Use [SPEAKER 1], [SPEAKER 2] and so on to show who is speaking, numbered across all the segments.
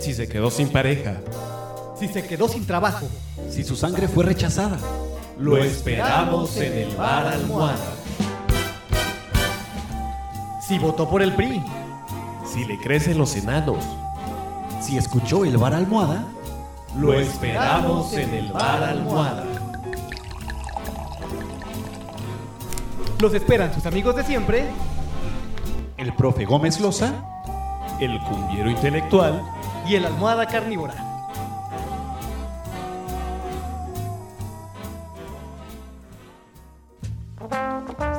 [SPEAKER 1] Si se quedó sin pareja,
[SPEAKER 2] Si se quedó sin trabajo,
[SPEAKER 3] Si su sangre fue rechazada.
[SPEAKER 1] lo esperamos en el bar almohada.
[SPEAKER 2] si votó por el PRI,
[SPEAKER 1] Si le crecen los enanos,
[SPEAKER 3] Si escuchó el bar almohada.
[SPEAKER 1] lo esperamos en el bar almohada.
[SPEAKER 2] Los esperan sus amigos de siempre.
[SPEAKER 3] El profe Gómez Loza.
[SPEAKER 1] El cumbiero intelectual
[SPEAKER 2] y el almohada carnívora.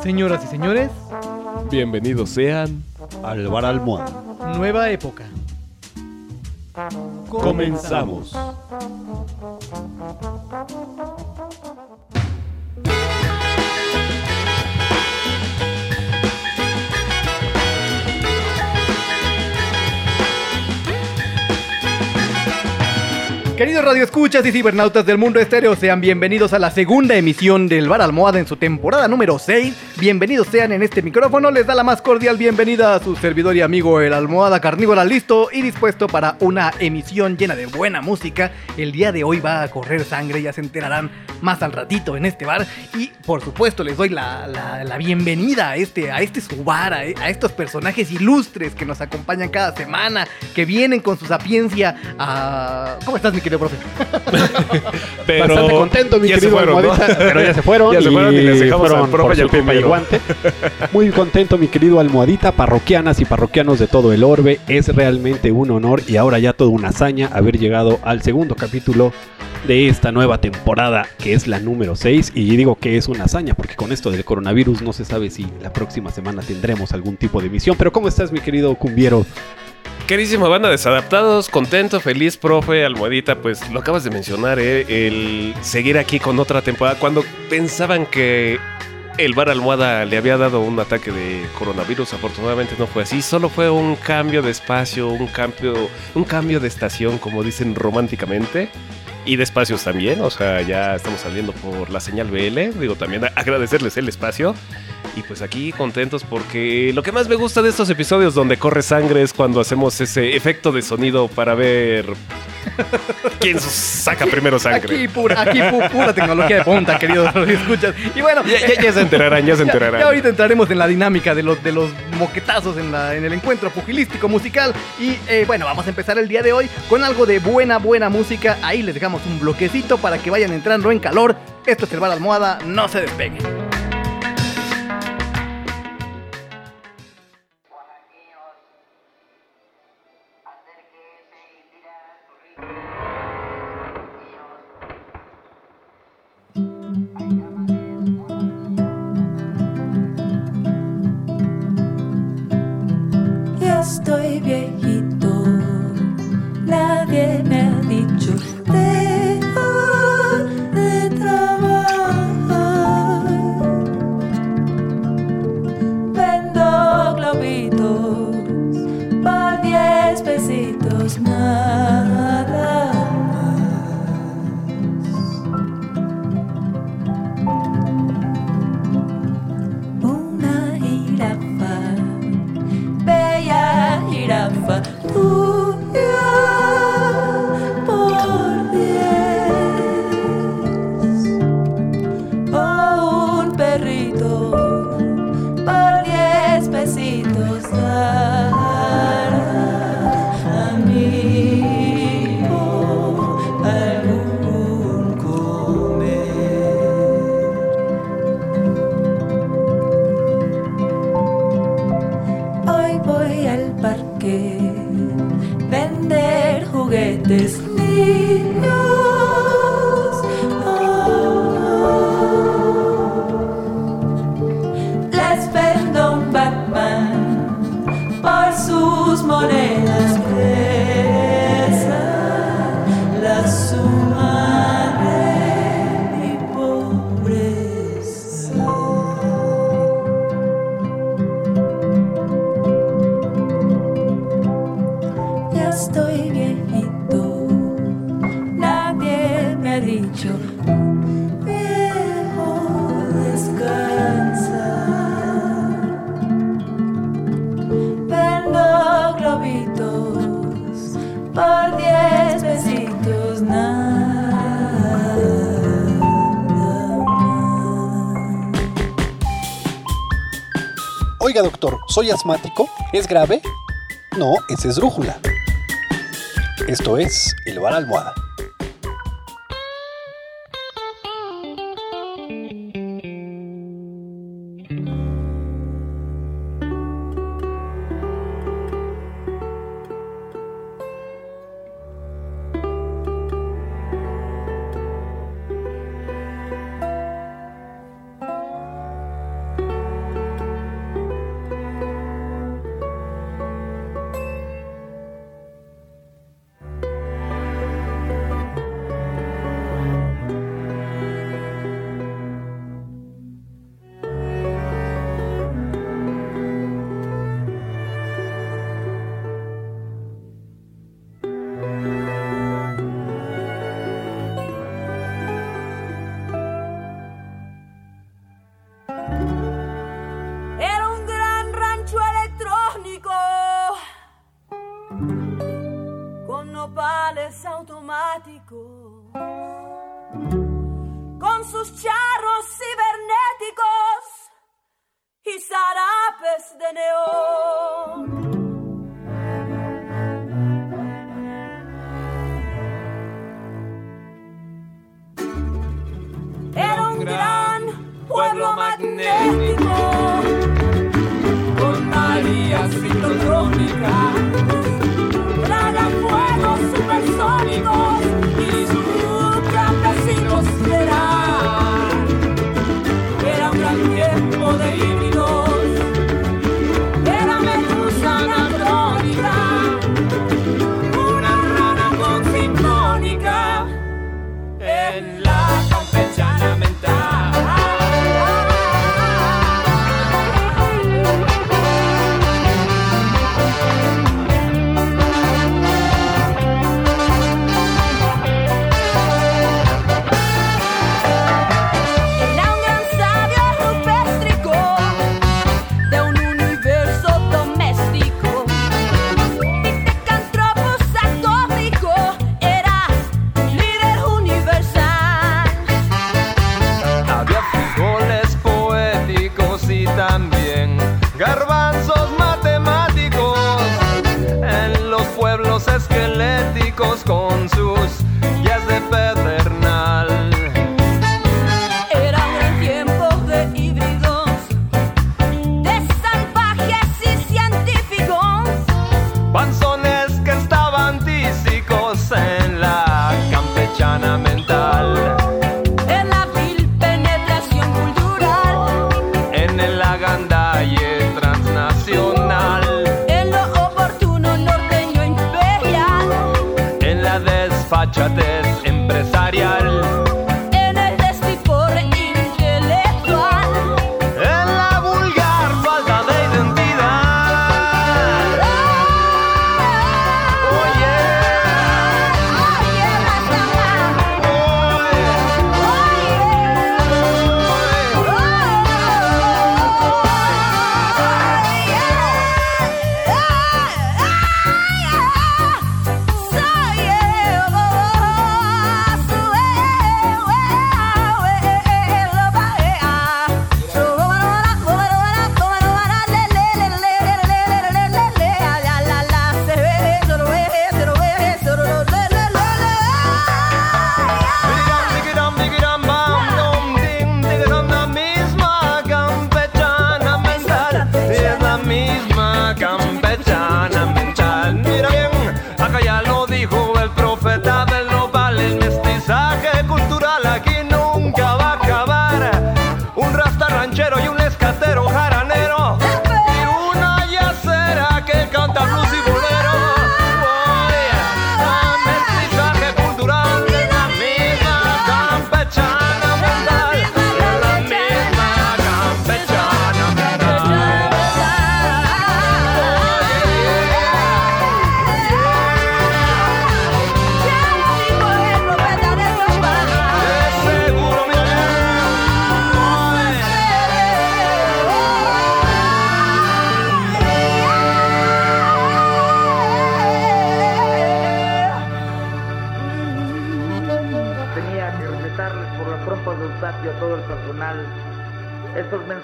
[SPEAKER 2] Señoras y señores,
[SPEAKER 1] Bienvenidos sean.
[SPEAKER 3] Al bar almohada.
[SPEAKER 2] nueva época.
[SPEAKER 1] Comenzamos.
[SPEAKER 2] Queridos radioescuchas y cibernautas del mundo estéreo, sean bienvenidos a la segunda emisión del Bar Almohada en su temporada número 6. Bienvenidos sean en este micrófono, les da la más cordial bienvenida a su servidor y amigo el Almohada Carnívora, listo y dispuesto para una emisión llena de buena música. El día de hoy va a correr sangre, ya se enterarán más al ratito en este bar. Y por supuesto les doy la, la- la bienvenida a este, a este su bar, a, a estos personajes ilustres que nos acompañan cada semana, que vienen con su sapiencia a... ¿Cómo estás mi querido profe?
[SPEAKER 1] Pero
[SPEAKER 4] Bastante contento, mi
[SPEAKER 1] ya se
[SPEAKER 4] querido
[SPEAKER 1] fueron,
[SPEAKER 4] pero ya se fueron.
[SPEAKER 1] Ya se fueron y les dejamos al profe y al
[SPEAKER 4] Muy contento, mi querido almohadita, parroquianas y parroquianos de todo el orbe. Es realmente un honor y ahora ya toda una hazaña haber llegado al segundo capítulo de esta nueva temporada, que es la número 6. Y digo que es una hazaña, porque con esto del coronavirus no se sabe si la próxima semana tendremos algún tipo de emisión. Pero ¿cómo estás, mi querido cumbiero?
[SPEAKER 1] Querísima banda desadaptados, contento, feliz, profe, almohadita, pues lo acabas de mencionar, ¿eh? el seguir aquí con otra temporada. Cuando pensaban que el bar almohada le había dado un ataque de coronavirus, afortunadamente no fue así, solo fue un cambio de espacio, un cambio, un cambio de estación, como dicen románticamente. Y de espacios también, o sea, ya estamos saliendo por la señal BL. Digo, también agradecerles el espacio. Y pues aquí contentos porque lo que más me gusta de estos episodios donde corre sangre es cuando hacemos ese efecto de sonido para ver quién saca primero sangre.
[SPEAKER 2] Aquí pura, aquí pu- pura tecnología de punta, queridos escuchas. Y bueno,
[SPEAKER 1] Ya, ya- ya se enterarán, ya se
[SPEAKER 2] Ya,
[SPEAKER 1] enterarán.
[SPEAKER 2] ya ahorita entraremos en la dinámica de los, de los moquetazos en, la, en el encuentro pugilístico musical. Y eh, bueno, vamos a empezar el día de hoy con algo de buena, buena música. Ahí les dejamos un bloquecito para que vayan entrando en calor. Esto es el bar almohada, no se despeguen.
[SPEAKER 5] Estoy viejito,
[SPEAKER 3] soy asmático? ¿Es grave? No, es esdrújula. Esto es El Bar Almohada.
[SPEAKER 6] Era un gran rancho electrónico con nopales automáticos, con sus charros cibernéticos y zarapes de neón.
[SPEAKER 7] madness.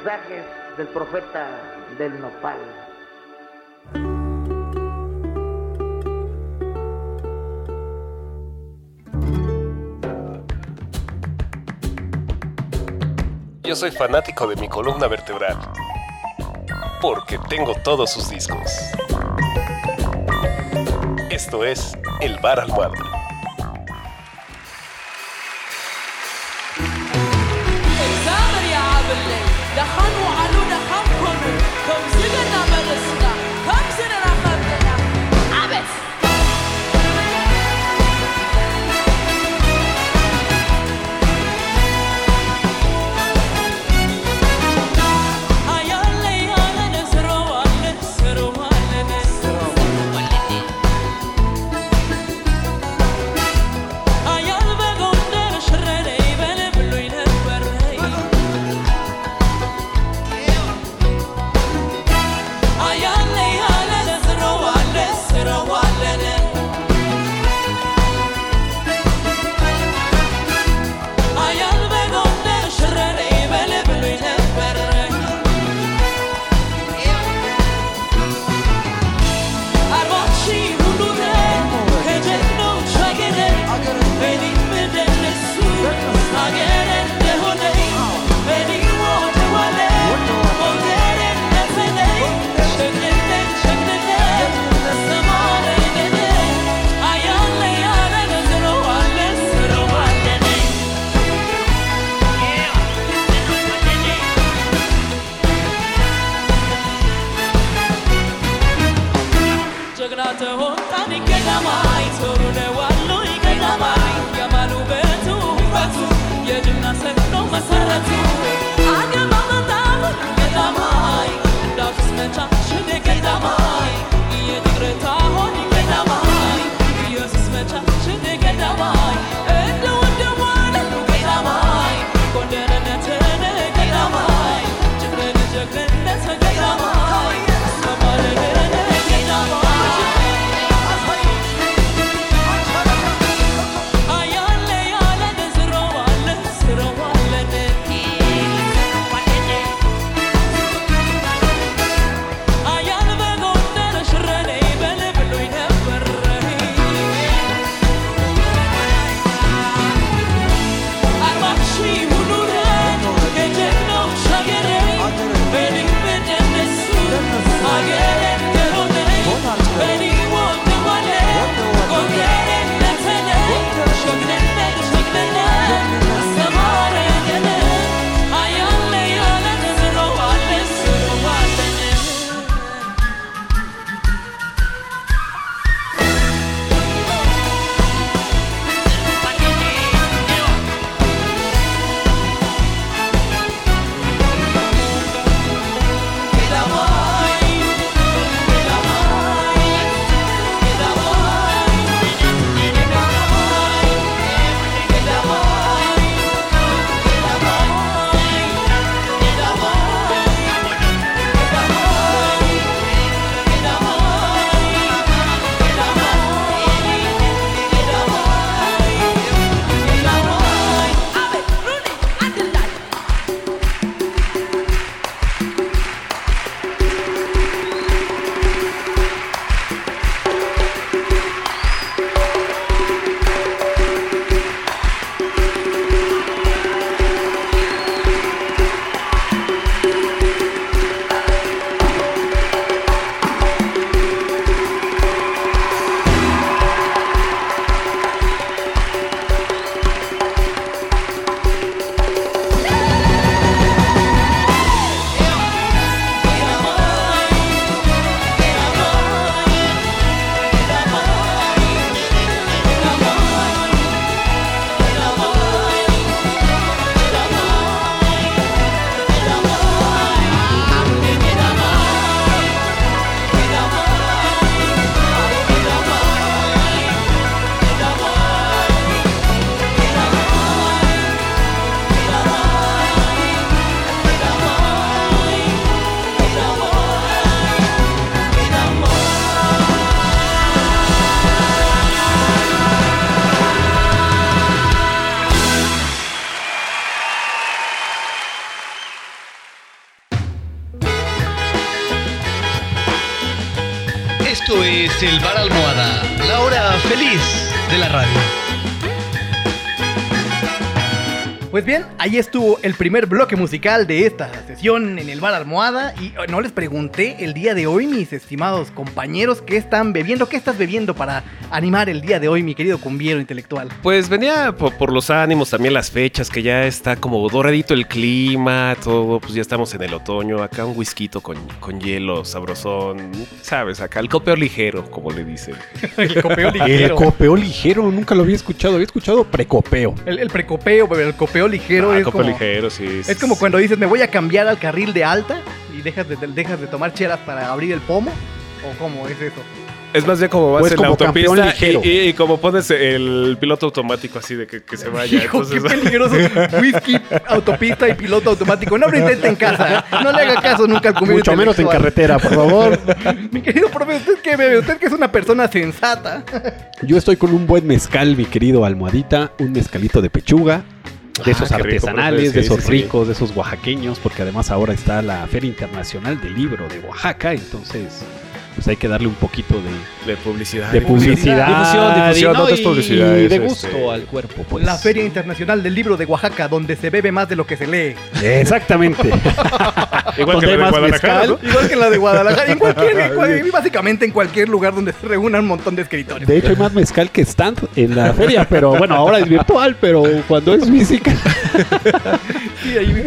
[SPEAKER 7] mensajes del profeta del nopal.
[SPEAKER 8] Yo soy fanático de mi columna vertebral, porque tengo todos sus discos. Esto es El Bar Almohada.
[SPEAKER 2] Ahí estuvo el primer bloque musical de esta sesión en el bar Almohada y eh, no les pregunté el día de hoy, mis estimados compañeros, qué están bebiendo, qué estás bebiendo para animar el día de hoy, mi querido cumbiero intelectual.
[SPEAKER 1] Pues venía po- por, los ánimos, también las fechas, que ya está como doradito el clima, todo, pues ya estamos en el otoño, acá un whisky con, con hielo, sabrosón, ¿sabes? Acá el copeo ligero, como le dicen.
[SPEAKER 2] el copeo
[SPEAKER 4] El
[SPEAKER 2] ligero.
[SPEAKER 4] copeo ligero, nunca lo había escuchado. Había escuchado precopeo.
[SPEAKER 2] El, el precopeo, el copeo ligero
[SPEAKER 1] Ah,
[SPEAKER 2] es, como,
[SPEAKER 1] ligero, sí.
[SPEAKER 2] es como cuando dices, me voy a cambiar al carril de alta y dejas de, dejas de tomar chelas para abrir el pomo. ¿O cómo es eso?
[SPEAKER 1] Es más bien como vas
[SPEAKER 4] Pues
[SPEAKER 1] en
[SPEAKER 4] como
[SPEAKER 1] la
[SPEAKER 4] campeón
[SPEAKER 1] autopista
[SPEAKER 4] ligero.
[SPEAKER 1] y, y- y como pones el piloto automático así de que, que se vaya.
[SPEAKER 2] Hijo,
[SPEAKER 1] entonces-
[SPEAKER 2] qué peligroso. Whisky, autopista y piloto automático. No lo intente en casa. No le haga caso nunca al cumbiero
[SPEAKER 4] Mucho menos en carretera, por favor.
[SPEAKER 2] Mi querido profe, ¿usted qué bebe? Usted que es una persona sensata.
[SPEAKER 4] Yo estoy con un buen mezcal, mi querido almohadita. Un mezcalito de pechuga. De
[SPEAKER 1] Ah,
[SPEAKER 4] esos
[SPEAKER 1] rico,
[SPEAKER 4] artesanales, de esos
[SPEAKER 1] sí, sí.
[SPEAKER 4] ricos, de esos oaxaqueños, porque además ahora está la Feria Internacional del Libro de Oaxaca, entonces pues hay que darle un poquito de,
[SPEAKER 1] De publicidad.
[SPEAKER 4] de publicidad.
[SPEAKER 1] Difusión, difusión,
[SPEAKER 9] y
[SPEAKER 1] no, no es publicidad,
[SPEAKER 9] y
[SPEAKER 1] es,
[SPEAKER 9] de
[SPEAKER 1] este,
[SPEAKER 9] gusto al cuerpo, pues.
[SPEAKER 2] La Feria Internacional del Libro de Oaxaca, donde se bebe más de lo que se lee.
[SPEAKER 4] Exactamente.
[SPEAKER 1] Igual que la
[SPEAKER 4] hay
[SPEAKER 1] de
[SPEAKER 4] más
[SPEAKER 1] Guadalajara,
[SPEAKER 4] mezcal.
[SPEAKER 1] ¿no?
[SPEAKER 2] Igual que en la de Guadalajara. En cualquier, en cual- básicamente en cualquier lugar donde se reúnan un montón de escritores.
[SPEAKER 4] De hecho hay más mezcal que stand en la feria, pero bueno, ahora es virtual, pero cuando es física.
[SPEAKER 2] Sí, ahí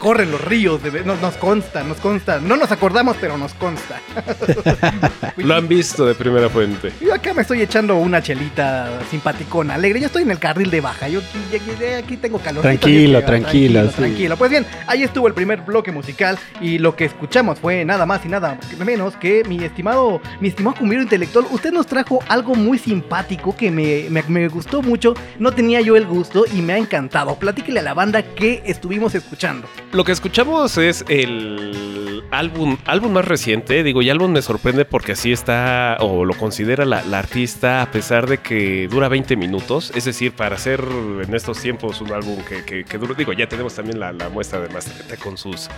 [SPEAKER 2] corren los ríos. de- nos, nos consta, nos consta. No nos acordamos, pero nos consta.
[SPEAKER 1] Lo han visto de primera fuente.
[SPEAKER 2] Yo acá me estoy echando una chelita simpaticona, alegre. Yo estoy en el carril de baja. Yo aquí, aquí- aquí tengo calor.
[SPEAKER 4] Tranquilo, tranquilo, sí.
[SPEAKER 2] Tranquilo. Pues bien, ahí estuvo el primer bloque musical y lo que escuchamos fue nada más y nada menos que mi estimado, mi estimado cumbiero intelectual. Usted nos trajo algo muy simpático que me, me- me gustó mucho. No tenía yo el gusto y me ha encantado. Platíquele a la banda que estuvimos escuchando.
[SPEAKER 1] Lo que escuchamos es el álbum, álbum más reciente. Digo, y álbum me sorprende porque así está, o lo considera la, la artista, a pesar de que dura 20 minutos. Es decir, para hacer en estos tiempos un álbum que, que, que dura. Digo, ya tenemos también la, la muestra de Masterete con sus.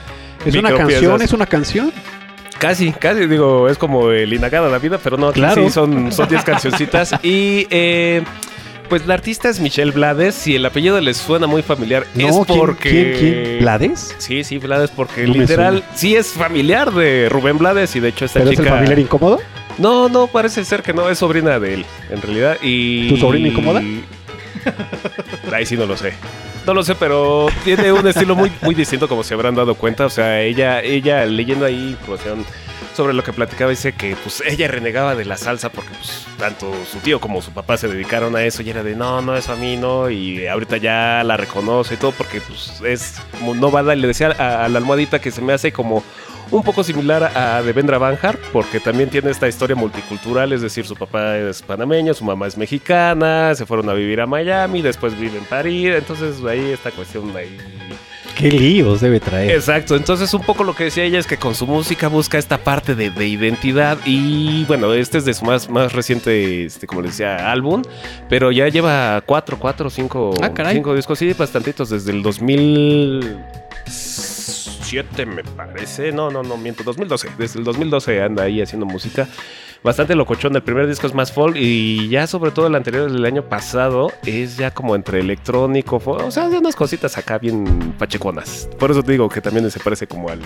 [SPEAKER 4] Es una canción, es una canción.
[SPEAKER 1] Casi, casi, digo, es como el Inagada la vida, pero no,
[SPEAKER 4] Claro.
[SPEAKER 1] sí son 10 cancioncitas. Y eh, pues la artista es Michelle Blades. y el apellido les suena muy familiar,
[SPEAKER 4] No,
[SPEAKER 1] es
[SPEAKER 4] ¿quién-
[SPEAKER 1] porque.
[SPEAKER 4] quién- quién? ¿Blades?
[SPEAKER 1] Sí, sí, Blades, porque
[SPEAKER 4] No
[SPEAKER 1] literal sí es familiar de Rubén Blades y de hecho esta
[SPEAKER 4] ¿Pero es el
[SPEAKER 1] chica.
[SPEAKER 4] familiar incómodo?
[SPEAKER 1] No, no, parece ser que no, es sobrina de él, en realidad. Y...
[SPEAKER 4] ¿Tu sobrina incómoda?
[SPEAKER 1] Ahí sí no lo sé. No lo sé, pero tiene un estilo muy, muy distinto, como se habrán dado cuenta. O sea, ella, ella leyendo ahí información sobre lo que platicaba, dice que pues ella renegaba de la salsa porque pues tanto su tío como su papá se dedicaron a eso y era de no, no, eso a mí no. Y ahorita ya la reconoce y todo porque pues es novada. Y le decía a, la almohadita que se me hace como un poco similar a Devendra Banhart, porque también tiene esta historia multicultural, es decir, su papá es panameño, su mamá es mexicana, se fueron a vivir a Miami, después vive en París, entonces ahí esta cuestión ahí...
[SPEAKER 4] Qué líos debe traer.
[SPEAKER 1] Exacto, entonces un poco lo que decía ella es que con su música busca esta parte de, de identidad y bueno, este es de su más, más reciente, este, como les decía, álbum, pero ya lleva cuatro, cuatro, cinco,
[SPEAKER 9] Ah, caray.
[SPEAKER 1] cinco discos, sí, bastantitos, desde el 2007 me parece, no, no, no, miento, 2012, desde el 2012 anda ahí haciendo música. Bastante locochón, el primer disco es más folk y ya sobre todo el anterior del año pasado es ya como entre electrónico, folk, o sea, de unas cositas acá bien pacheconas. Por eso te digo que también se parece como al,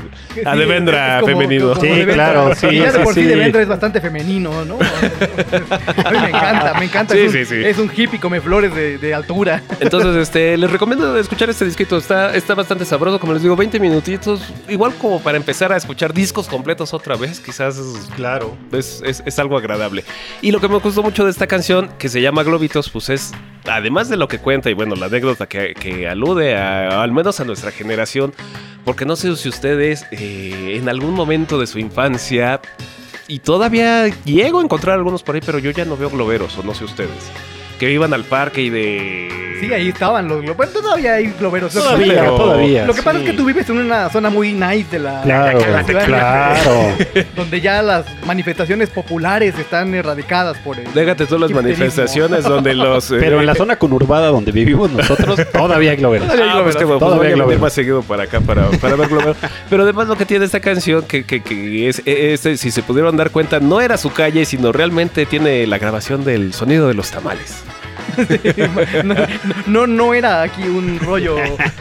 [SPEAKER 1] a
[SPEAKER 2] Sí,
[SPEAKER 1] Devendra
[SPEAKER 2] como-
[SPEAKER 1] femenino.
[SPEAKER 2] como
[SPEAKER 4] Sí,
[SPEAKER 2] Devendra.
[SPEAKER 4] claro, sí,
[SPEAKER 2] Y ya de
[SPEAKER 4] sí,
[SPEAKER 2] por sí,
[SPEAKER 4] sí.
[SPEAKER 2] Devendra es bastante femenino, ¿no? A mí me encanta, me encanta.
[SPEAKER 1] Sí,
[SPEAKER 2] es, un,
[SPEAKER 1] sí, sí.
[SPEAKER 2] es un hippie come flores de, de altura.
[SPEAKER 1] Entonces, este, les recomiendo escuchar este disquito. Está, está bastante sabroso, como les digo, 20 minutitos. Igual como para empezar a escuchar discos completos otra vez, quizás
[SPEAKER 4] Claro.
[SPEAKER 1] es, es- es algo agradable. Y lo que me gustó mucho de esta canción, que se llama Globitos, pues es, además de lo que cuenta y bueno, la anécdota que, que alude a, al menos a nuestra generación, porque no sé si ustedes eh, en algún momento de su infancia, y todavía llego a encontrar algunos por ahí, pero yo ya no veo globeros, o no sé ustedes. Que iban al parque y de...
[SPEAKER 2] Sí, ahí estaban los globos. Bueno, todavía hay globeros.
[SPEAKER 4] Todavía,
[SPEAKER 1] pero-
[SPEAKER 4] todavía.
[SPEAKER 2] Lo que pasa
[SPEAKER 4] sí.
[SPEAKER 2] es que tú vives en una zona muy nice de la,
[SPEAKER 4] Claro,
[SPEAKER 2] de la ciudad,
[SPEAKER 4] claro.
[SPEAKER 2] donde ya las manifestaciones populares están erradicadas por el.
[SPEAKER 1] Déjate tú las manifestaciones donde los... eh,
[SPEAKER 4] Pero en la zona conurbada donde vivimos nosotros, todavía hay globeros.
[SPEAKER 2] Todavía hay
[SPEAKER 1] Ah,
[SPEAKER 2] globeros.
[SPEAKER 1] pues
[SPEAKER 4] Todavía
[SPEAKER 1] voy
[SPEAKER 4] hay globeros.
[SPEAKER 1] más seguido para acá para, para ver globeros. Pero además lo que tiene esta canción, que, que, que es, este, si se pudieron dar cuenta, no era su calle, sino realmente tiene la grabación del sonido de los tamales.
[SPEAKER 2] no, no, era aquí un rollo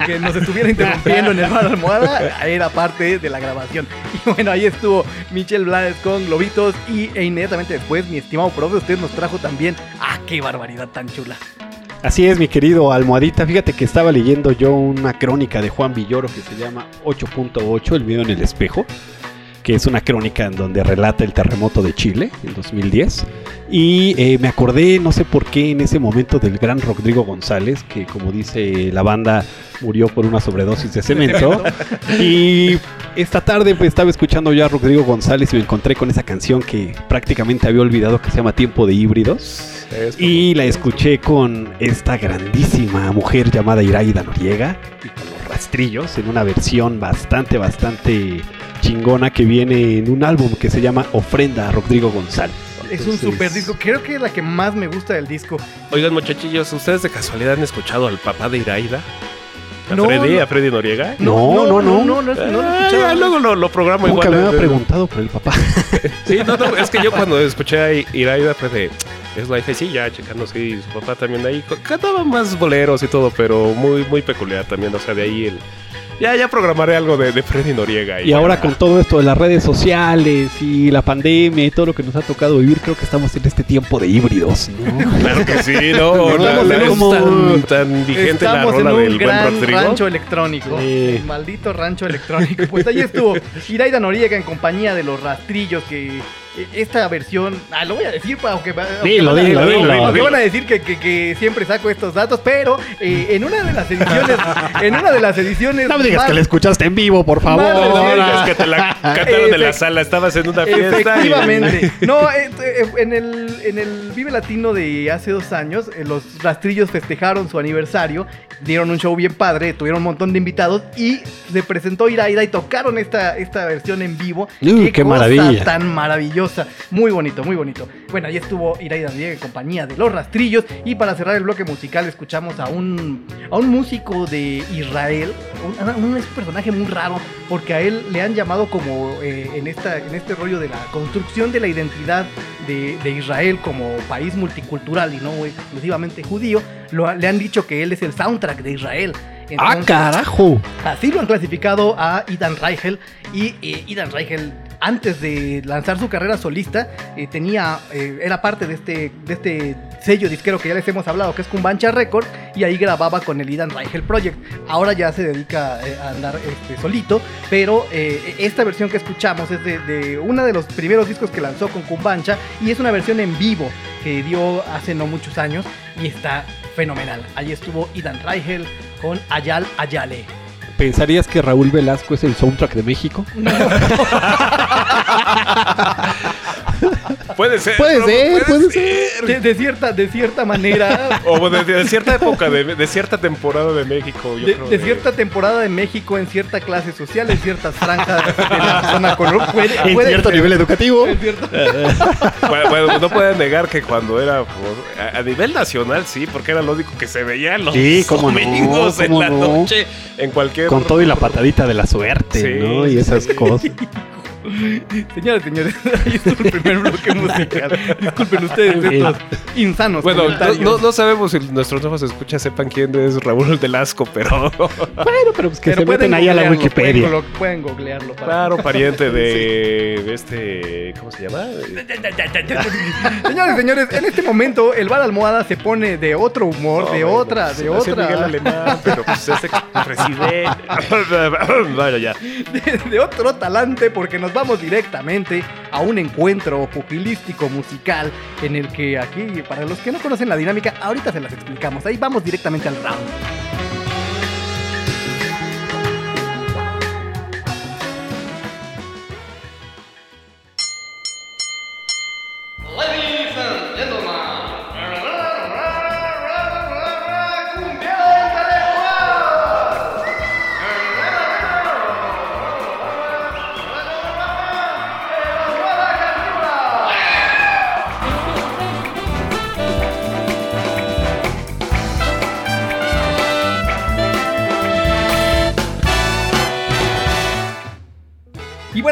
[SPEAKER 2] que nos estuviera interrumpiendo en el bar almohada, era parte de la grabación. Y bueno, ahí estuvo Michelle Blades con Globitos y e inmediatamente después, mi estimado profe, usted nos trajo también. ¡Ah, qué barbaridad tan chula!
[SPEAKER 4] Así es, mi querido Almohadita. Fíjate que estaba leyendo yo una crónica de Juan Villoro que se llama 8.8, el miedo en el espejo, que es una crónica en donde relata el terremoto de Chile en 2010. Y eh, me acordé, no sé por qué, en ese momento del gran Rodrigo González, que como dice la banda, murió por una sobredosis de cemento. y esta tarde pues, estaba escuchando yo a Rodrigo González y me encontré con esa canción que prácticamente había olvidado que se llama Tiempo de Híbridos. Y la escuché con esta grandísima mujer llamada Iraida Noriega y con los rastrillos en una versión bastante, bastante chingona que viene en un álbum que se llama Ofrenda a Rodrigo González.
[SPEAKER 2] Es un super disco, creo que es la que más me gusta del disco.
[SPEAKER 1] Oigan, muchachillos, ¿ustedes de casualidad han escuchado al papá de Iraida? ¿A
[SPEAKER 2] No,
[SPEAKER 1] Freddy?
[SPEAKER 2] no.
[SPEAKER 1] ¿A Freddy Noriega?
[SPEAKER 4] No, no, no.
[SPEAKER 2] no, no, no, no
[SPEAKER 1] Ah, ya, luego lo, lo programo
[SPEAKER 4] Nunca
[SPEAKER 1] igual.
[SPEAKER 4] me había preguntado por el papá.
[SPEAKER 1] Sí, no, no, es que yo cuando escuché a Iraida fue de... Es la dije, sí, ya checando, sí, su papá también ahí. Cantaba más boleros y todo, pero muy, muy peculiar también, o sea, de ahí el... Ya, ya programaré algo de, de Freddy Noriega.
[SPEAKER 4] Y ahora con todo esto de las redes sociales y la pandemia y todo lo que nos ha tocado vivir, creo que estamos en este tiempo de híbridos, ¿no?
[SPEAKER 1] Claro que sí, no, la-
[SPEAKER 2] en
[SPEAKER 1] es tan, tan vigente la
[SPEAKER 2] Estamos en
[SPEAKER 1] rola
[SPEAKER 2] un
[SPEAKER 1] del buen
[SPEAKER 2] gran
[SPEAKER 1] Rodrigo.
[SPEAKER 2] rancho electrónico.
[SPEAKER 4] Sí.
[SPEAKER 2] El maldito rancho electrónico. Pues ahí estuvo Iraida Noriega en compañía de los rastrillos que eh, esta versión, ah, lo voy a decir, pa- aunque, aunque
[SPEAKER 4] Dilo,
[SPEAKER 2] van a-
[SPEAKER 4] dilo, dilo.
[SPEAKER 2] aunque van a decir que, que- que siempre saco estos datos, pero eh, en una de las ediciones, en una de las ediciones,
[SPEAKER 4] No me digas
[SPEAKER 2] más-
[SPEAKER 4] que la escuchaste en vivo, por favor.
[SPEAKER 1] No,
[SPEAKER 2] de
[SPEAKER 1] es que te la cantaron en la sala, estabas en una fiesta. y-
[SPEAKER 2] Efectivamente. No, eh, eh, en, el, en el Vive Latino de hace dos años, eh, los rastrillos festejaron su aniversario, dieron un show bien padre, tuvieron un montón de invitados y se presentó Iraida y tocaron esta, esta versión en vivo.
[SPEAKER 4] Qué
[SPEAKER 2] cosa
[SPEAKER 4] maravilla.
[SPEAKER 2] tan maravillosa. Muy bonito, muy bonito. Bueno, ahí estuvo Iraida Diego en compañía de los rastrillos y para cerrar el bloque musical escuchamos a un, a un músico de Israel, un, un- es un personaje muy raro porque a él le han llamado como eh, en, esta, en este rollo de la construcción de la identidad de, de Israel como país multicultural y no exclusivamente judío, lo- le han dicho que él es el soundtrack de Israel.
[SPEAKER 4] ¡Ah, carajo!
[SPEAKER 2] Así lo han clasificado a Idan Reichel y eh, Idan Reichel antes de lanzar su carrera solista eh, tenía eh, era parte de este de este sello disquero que ya les hemos hablado que es Kumbancha Records y ahí grababa con el Idan Reichel Project. Ahora ya se dedica eh, a andar este, solito, pero esta versión que escuchamos es de, uno de los primeros discos que lanzó con Kumbancha y es una versión en vivo que dio hace no muchos años y está fenomenal. Ahí estuvo Idan Reichel con Ayal Ayale.
[SPEAKER 4] ¿Pensarías que Raúl Velasco es el soundtrack de México?
[SPEAKER 1] Puede ser.
[SPEAKER 4] Puede ser, puede ser.
[SPEAKER 2] De, de cierta, de cierta manera,
[SPEAKER 1] O bueno, de, de cierta época, de, de cierta temporada de México. Yo
[SPEAKER 2] de,
[SPEAKER 1] creo
[SPEAKER 2] de cierta temporada de México, en cierta clase social, en ciertas franjas de la zona color, puede,
[SPEAKER 4] En
[SPEAKER 2] puede
[SPEAKER 4] cierto
[SPEAKER 2] ser.
[SPEAKER 4] nivel educativo.
[SPEAKER 2] En cierto-
[SPEAKER 1] Bueno, bueno, no pueden negar que cuando era por- a, a nivel nacional, sí, porque era lo único que se veía los
[SPEAKER 4] Sí, cómo no,
[SPEAKER 1] domingos en
[SPEAKER 4] cómo
[SPEAKER 1] la
[SPEAKER 4] no.
[SPEAKER 1] noche, en cualquier.
[SPEAKER 4] Con todo y la patadita de la suerte,
[SPEAKER 1] Sí,
[SPEAKER 4] ¿no? Y esas
[SPEAKER 1] sí.
[SPEAKER 4] cosas.
[SPEAKER 2] Señores, señores, ahí estuvo el primer bloque musical. Disculpen ustedes estos insanos
[SPEAKER 1] Bueno, no, no, no sabemos si nuestros nuevos escuchas sepan quién es Raúl Delasco, pero
[SPEAKER 4] Bueno, pero pues que
[SPEAKER 2] Pero
[SPEAKER 4] se
[SPEAKER 2] pueden
[SPEAKER 4] meten ahí a la Wikipedia.
[SPEAKER 2] Pueden, googlearlo. para-
[SPEAKER 1] claro, pariente de, de este. ¿Cómo se llama?
[SPEAKER 2] Señores, señores, en este momento el bar almohada se pone de otro humor, de
[SPEAKER 1] No,
[SPEAKER 2] otra,
[SPEAKER 1] bueno,
[SPEAKER 2] de otra.
[SPEAKER 1] Miguel Alemán, pero pues este reside. Vaya ya.
[SPEAKER 2] de, de otro talante porque nos vamos directamente a un encuentro pugilístico musical en el que aquí, para los que no conocen la dinámica, ahorita se las explicamos. Ahí vamos directamente al round.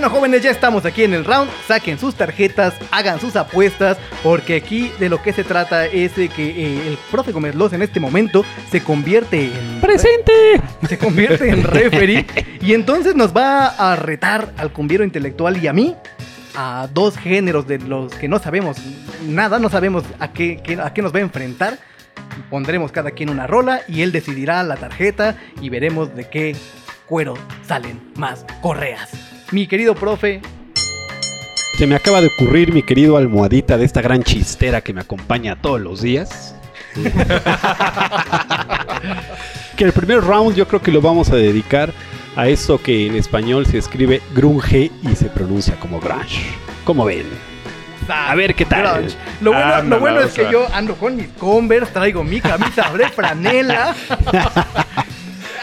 [SPEAKER 2] Bueno, jóvenes, ya estamos aquí en el round. Saquen sus tarjetas, hagan sus apuestas, porque aquí de lo que se trata es de que eh, el profe Gómez Loz en este momento se convierte en.
[SPEAKER 4] ¡Presente!
[SPEAKER 2] Se convierte en referee. y entonces nos va a retar al cumbiero intelectual y a mí a dos géneros de los que no sabemos nada, no sabemos a qué, qué- a qué nos va a enfrentar. Pondremos cada quien una rola y él decidirá la tarjeta y veremos de qué cuero salen más correas. Mi querido profe,
[SPEAKER 4] Se me acaba de ocurrir, mi querido almohadita, de esta gran chistera que me acompaña todos los días. que el primer round yo creo que lo vamos a dedicar a eso que en español se escribe grunge y se pronuncia como grunge. ¿Cómo ven? A ver qué tal.
[SPEAKER 2] Grunge. Lo bueno,
[SPEAKER 1] Anda,
[SPEAKER 2] lo bueno es que yo ando con mis Converse, traigo mi camisa de franela.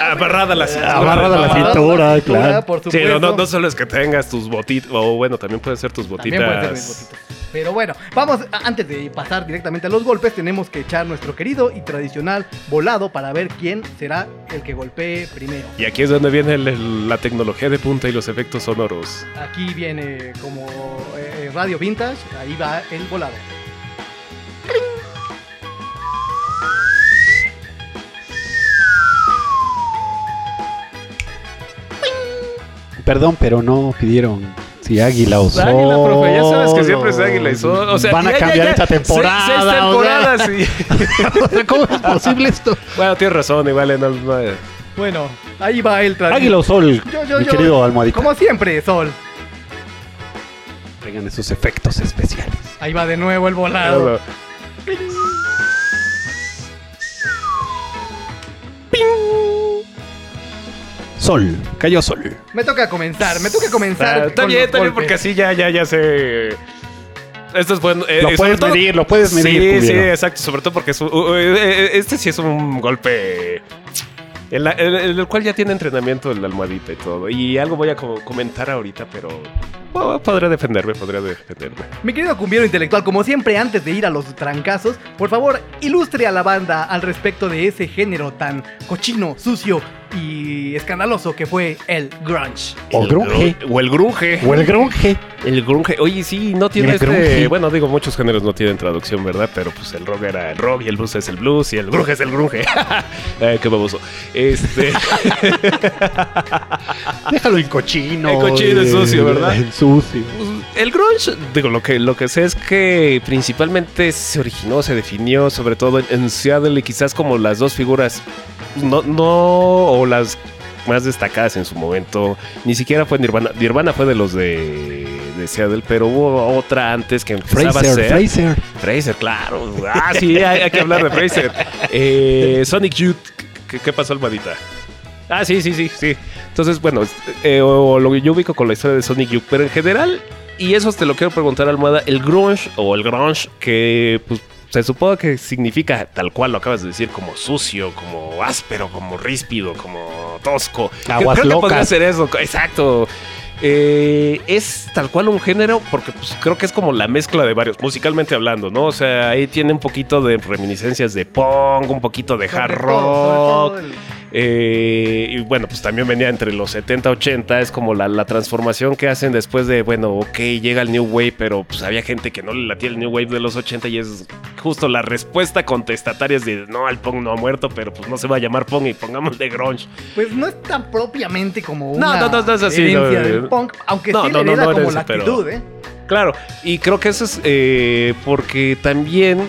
[SPEAKER 1] Amarrada a la cintura.
[SPEAKER 4] Amarrada a la cintura, claro.
[SPEAKER 2] Por
[SPEAKER 1] Sí,
[SPEAKER 2] supuesto.
[SPEAKER 1] no, no, no solo es que tengas tus botitas, o bueno, también pueden ser tus
[SPEAKER 2] También pueden ser mis
[SPEAKER 1] botitas.
[SPEAKER 2] Pero bueno, vamos, antes de pasar directamente a los golpes, tenemos que echar nuestro querido y tradicional volado para ver quién será el que golpee primero.
[SPEAKER 1] Y aquí es donde viene el- el- la tecnología de punta y los efectos sonoros.
[SPEAKER 2] Aquí viene como eh, radio vintage, ahí va el volado.
[SPEAKER 4] Perdón, pero no pidieron si águila o sol.
[SPEAKER 1] Águila, profe, ya sabes que siempre es águila y sol. O sea,
[SPEAKER 4] Van a
[SPEAKER 1] ya,
[SPEAKER 4] cambiar
[SPEAKER 1] ya.
[SPEAKER 4] esta
[SPEAKER 1] Seis-
[SPEAKER 4] temporada.
[SPEAKER 1] Seis,
[SPEAKER 4] o sea.
[SPEAKER 1] temporadas, sí.
[SPEAKER 4] ¿Cómo es posible esto?
[SPEAKER 1] Bueno, tienes razón, igual en el- no,
[SPEAKER 2] Bueno, ahí va el.
[SPEAKER 4] Águila o sol,
[SPEAKER 2] Yo, yo,
[SPEAKER 4] mi
[SPEAKER 2] yo.
[SPEAKER 4] querido almohadita.
[SPEAKER 2] Como siempre, Sol.
[SPEAKER 4] Tengan esos efectos especiales.
[SPEAKER 2] Ahí va de nuevo el volado.
[SPEAKER 4] Sol, cayó sol.
[SPEAKER 2] Me toca comenzar, me toca comenzar.
[SPEAKER 1] Ah, está bien, está bien, porque así ya, ya, ya sé. Esto es bueno. eh,
[SPEAKER 4] Lo
[SPEAKER 1] y
[SPEAKER 4] puedes
[SPEAKER 1] todo-
[SPEAKER 4] medir, lo puedes medir,
[SPEAKER 1] Sí, sí, exacto. Sobre todo porque es un- uh, eh, eh, este sí es un golpe. En, la- en- en el cual ya tiene entrenamiento el almohadita y todo. Y algo voy a co- comentar ahorita, pero. Bueno, podré defenderme, podría defenderme.
[SPEAKER 2] Mi querido cumbiero intelectual, como siempre, antes de ir a los trancazos, por favor, ilustre a la banda al respecto de ese género tan cochino, sucio y escandaloso que fue el grunge.
[SPEAKER 4] O
[SPEAKER 1] El
[SPEAKER 4] grunge.
[SPEAKER 1] gru- O el grunge.
[SPEAKER 4] O el grunge.
[SPEAKER 1] El grunge. Oye, sí, no tiene
[SPEAKER 4] El
[SPEAKER 1] este.
[SPEAKER 4] grunge.
[SPEAKER 1] Bueno, digo, muchos géneros no tienen traducción, ¿verdad? Pero pues el rock era el rock y el blues es el blues y el grunge es el grunge. Qué baboso. Este.
[SPEAKER 4] Déjalo en cochino.
[SPEAKER 1] En cochino,
[SPEAKER 4] eh,
[SPEAKER 1] sucio, ¿verdad?
[SPEAKER 4] Sucio.
[SPEAKER 1] Pues, el grunge, digo, lo que, lo que sé es que principalmente se originó, se definió sobre todo en, en Seattle y quizás como las dos figuras, no, no, o las más destacadas en su momento, ni siquiera fue Nirvana. Nirvana fue de los de, de Seattle, pero hubo otra antes que empezaba a
[SPEAKER 4] Fraser,
[SPEAKER 1] ser.
[SPEAKER 4] Fraser.
[SPEAKER 1] Fraser, claro. Ah, sí, hay, hay que hablar de Fraser. Eh, Sonic Youth, ¿qué, qué pasó, Almadita? Ah, sí, sí, sí, sí. Entonces, bueno, eh, o lo que yo ubico con la historia de Sonic Youth, pero en general, y eso te lo quiero preguntar, Almohada, el grunge o el grunge, que pues se supone que significa tal cual lo acabas de decir, como sucio, como áspero, como ríspido, como tosco.
[SPEAKER 4] Aguas
[SPEAKER 1] creo que podría ser eso, exacto. Eh, es tal cual un género porque pues, creo que es como la mezcla de varios, musicalmente hablando, ¿no? O sea, ahí tiene un poquito de reminiscencias de punk, un poquito de hard rock. eh, y bueno, pues también venía entre los 70, 80, es como la, la transformación que hacen después de, bueno, ok, llega el New Wave, pero pues había gente que no le latía el New Wave de los 80 y es justo la respuesta contestataria es de, no, el punk no ha muerto, pero pues no se va a llamar punk y pongamos de grunge.
[SPEAKER 2] Pues no es tan propiamente como una
[SPEAKER 1] no, no, es así, no.
[SPEAKER 2] Punk, aunque
[SPEAKER 1] No,
[SPEAKER 2] sí
[SPEAKER 1] no,
[SPEAKER 2] le
[SPEAKER 1] no,
[SPEAKER 2] como la
[SPEAKER 1] pero-
[SPEAKER 2] actitud, ¿eh?
[SPEAKER 1] Claro, y creo que eso es eh, porque también,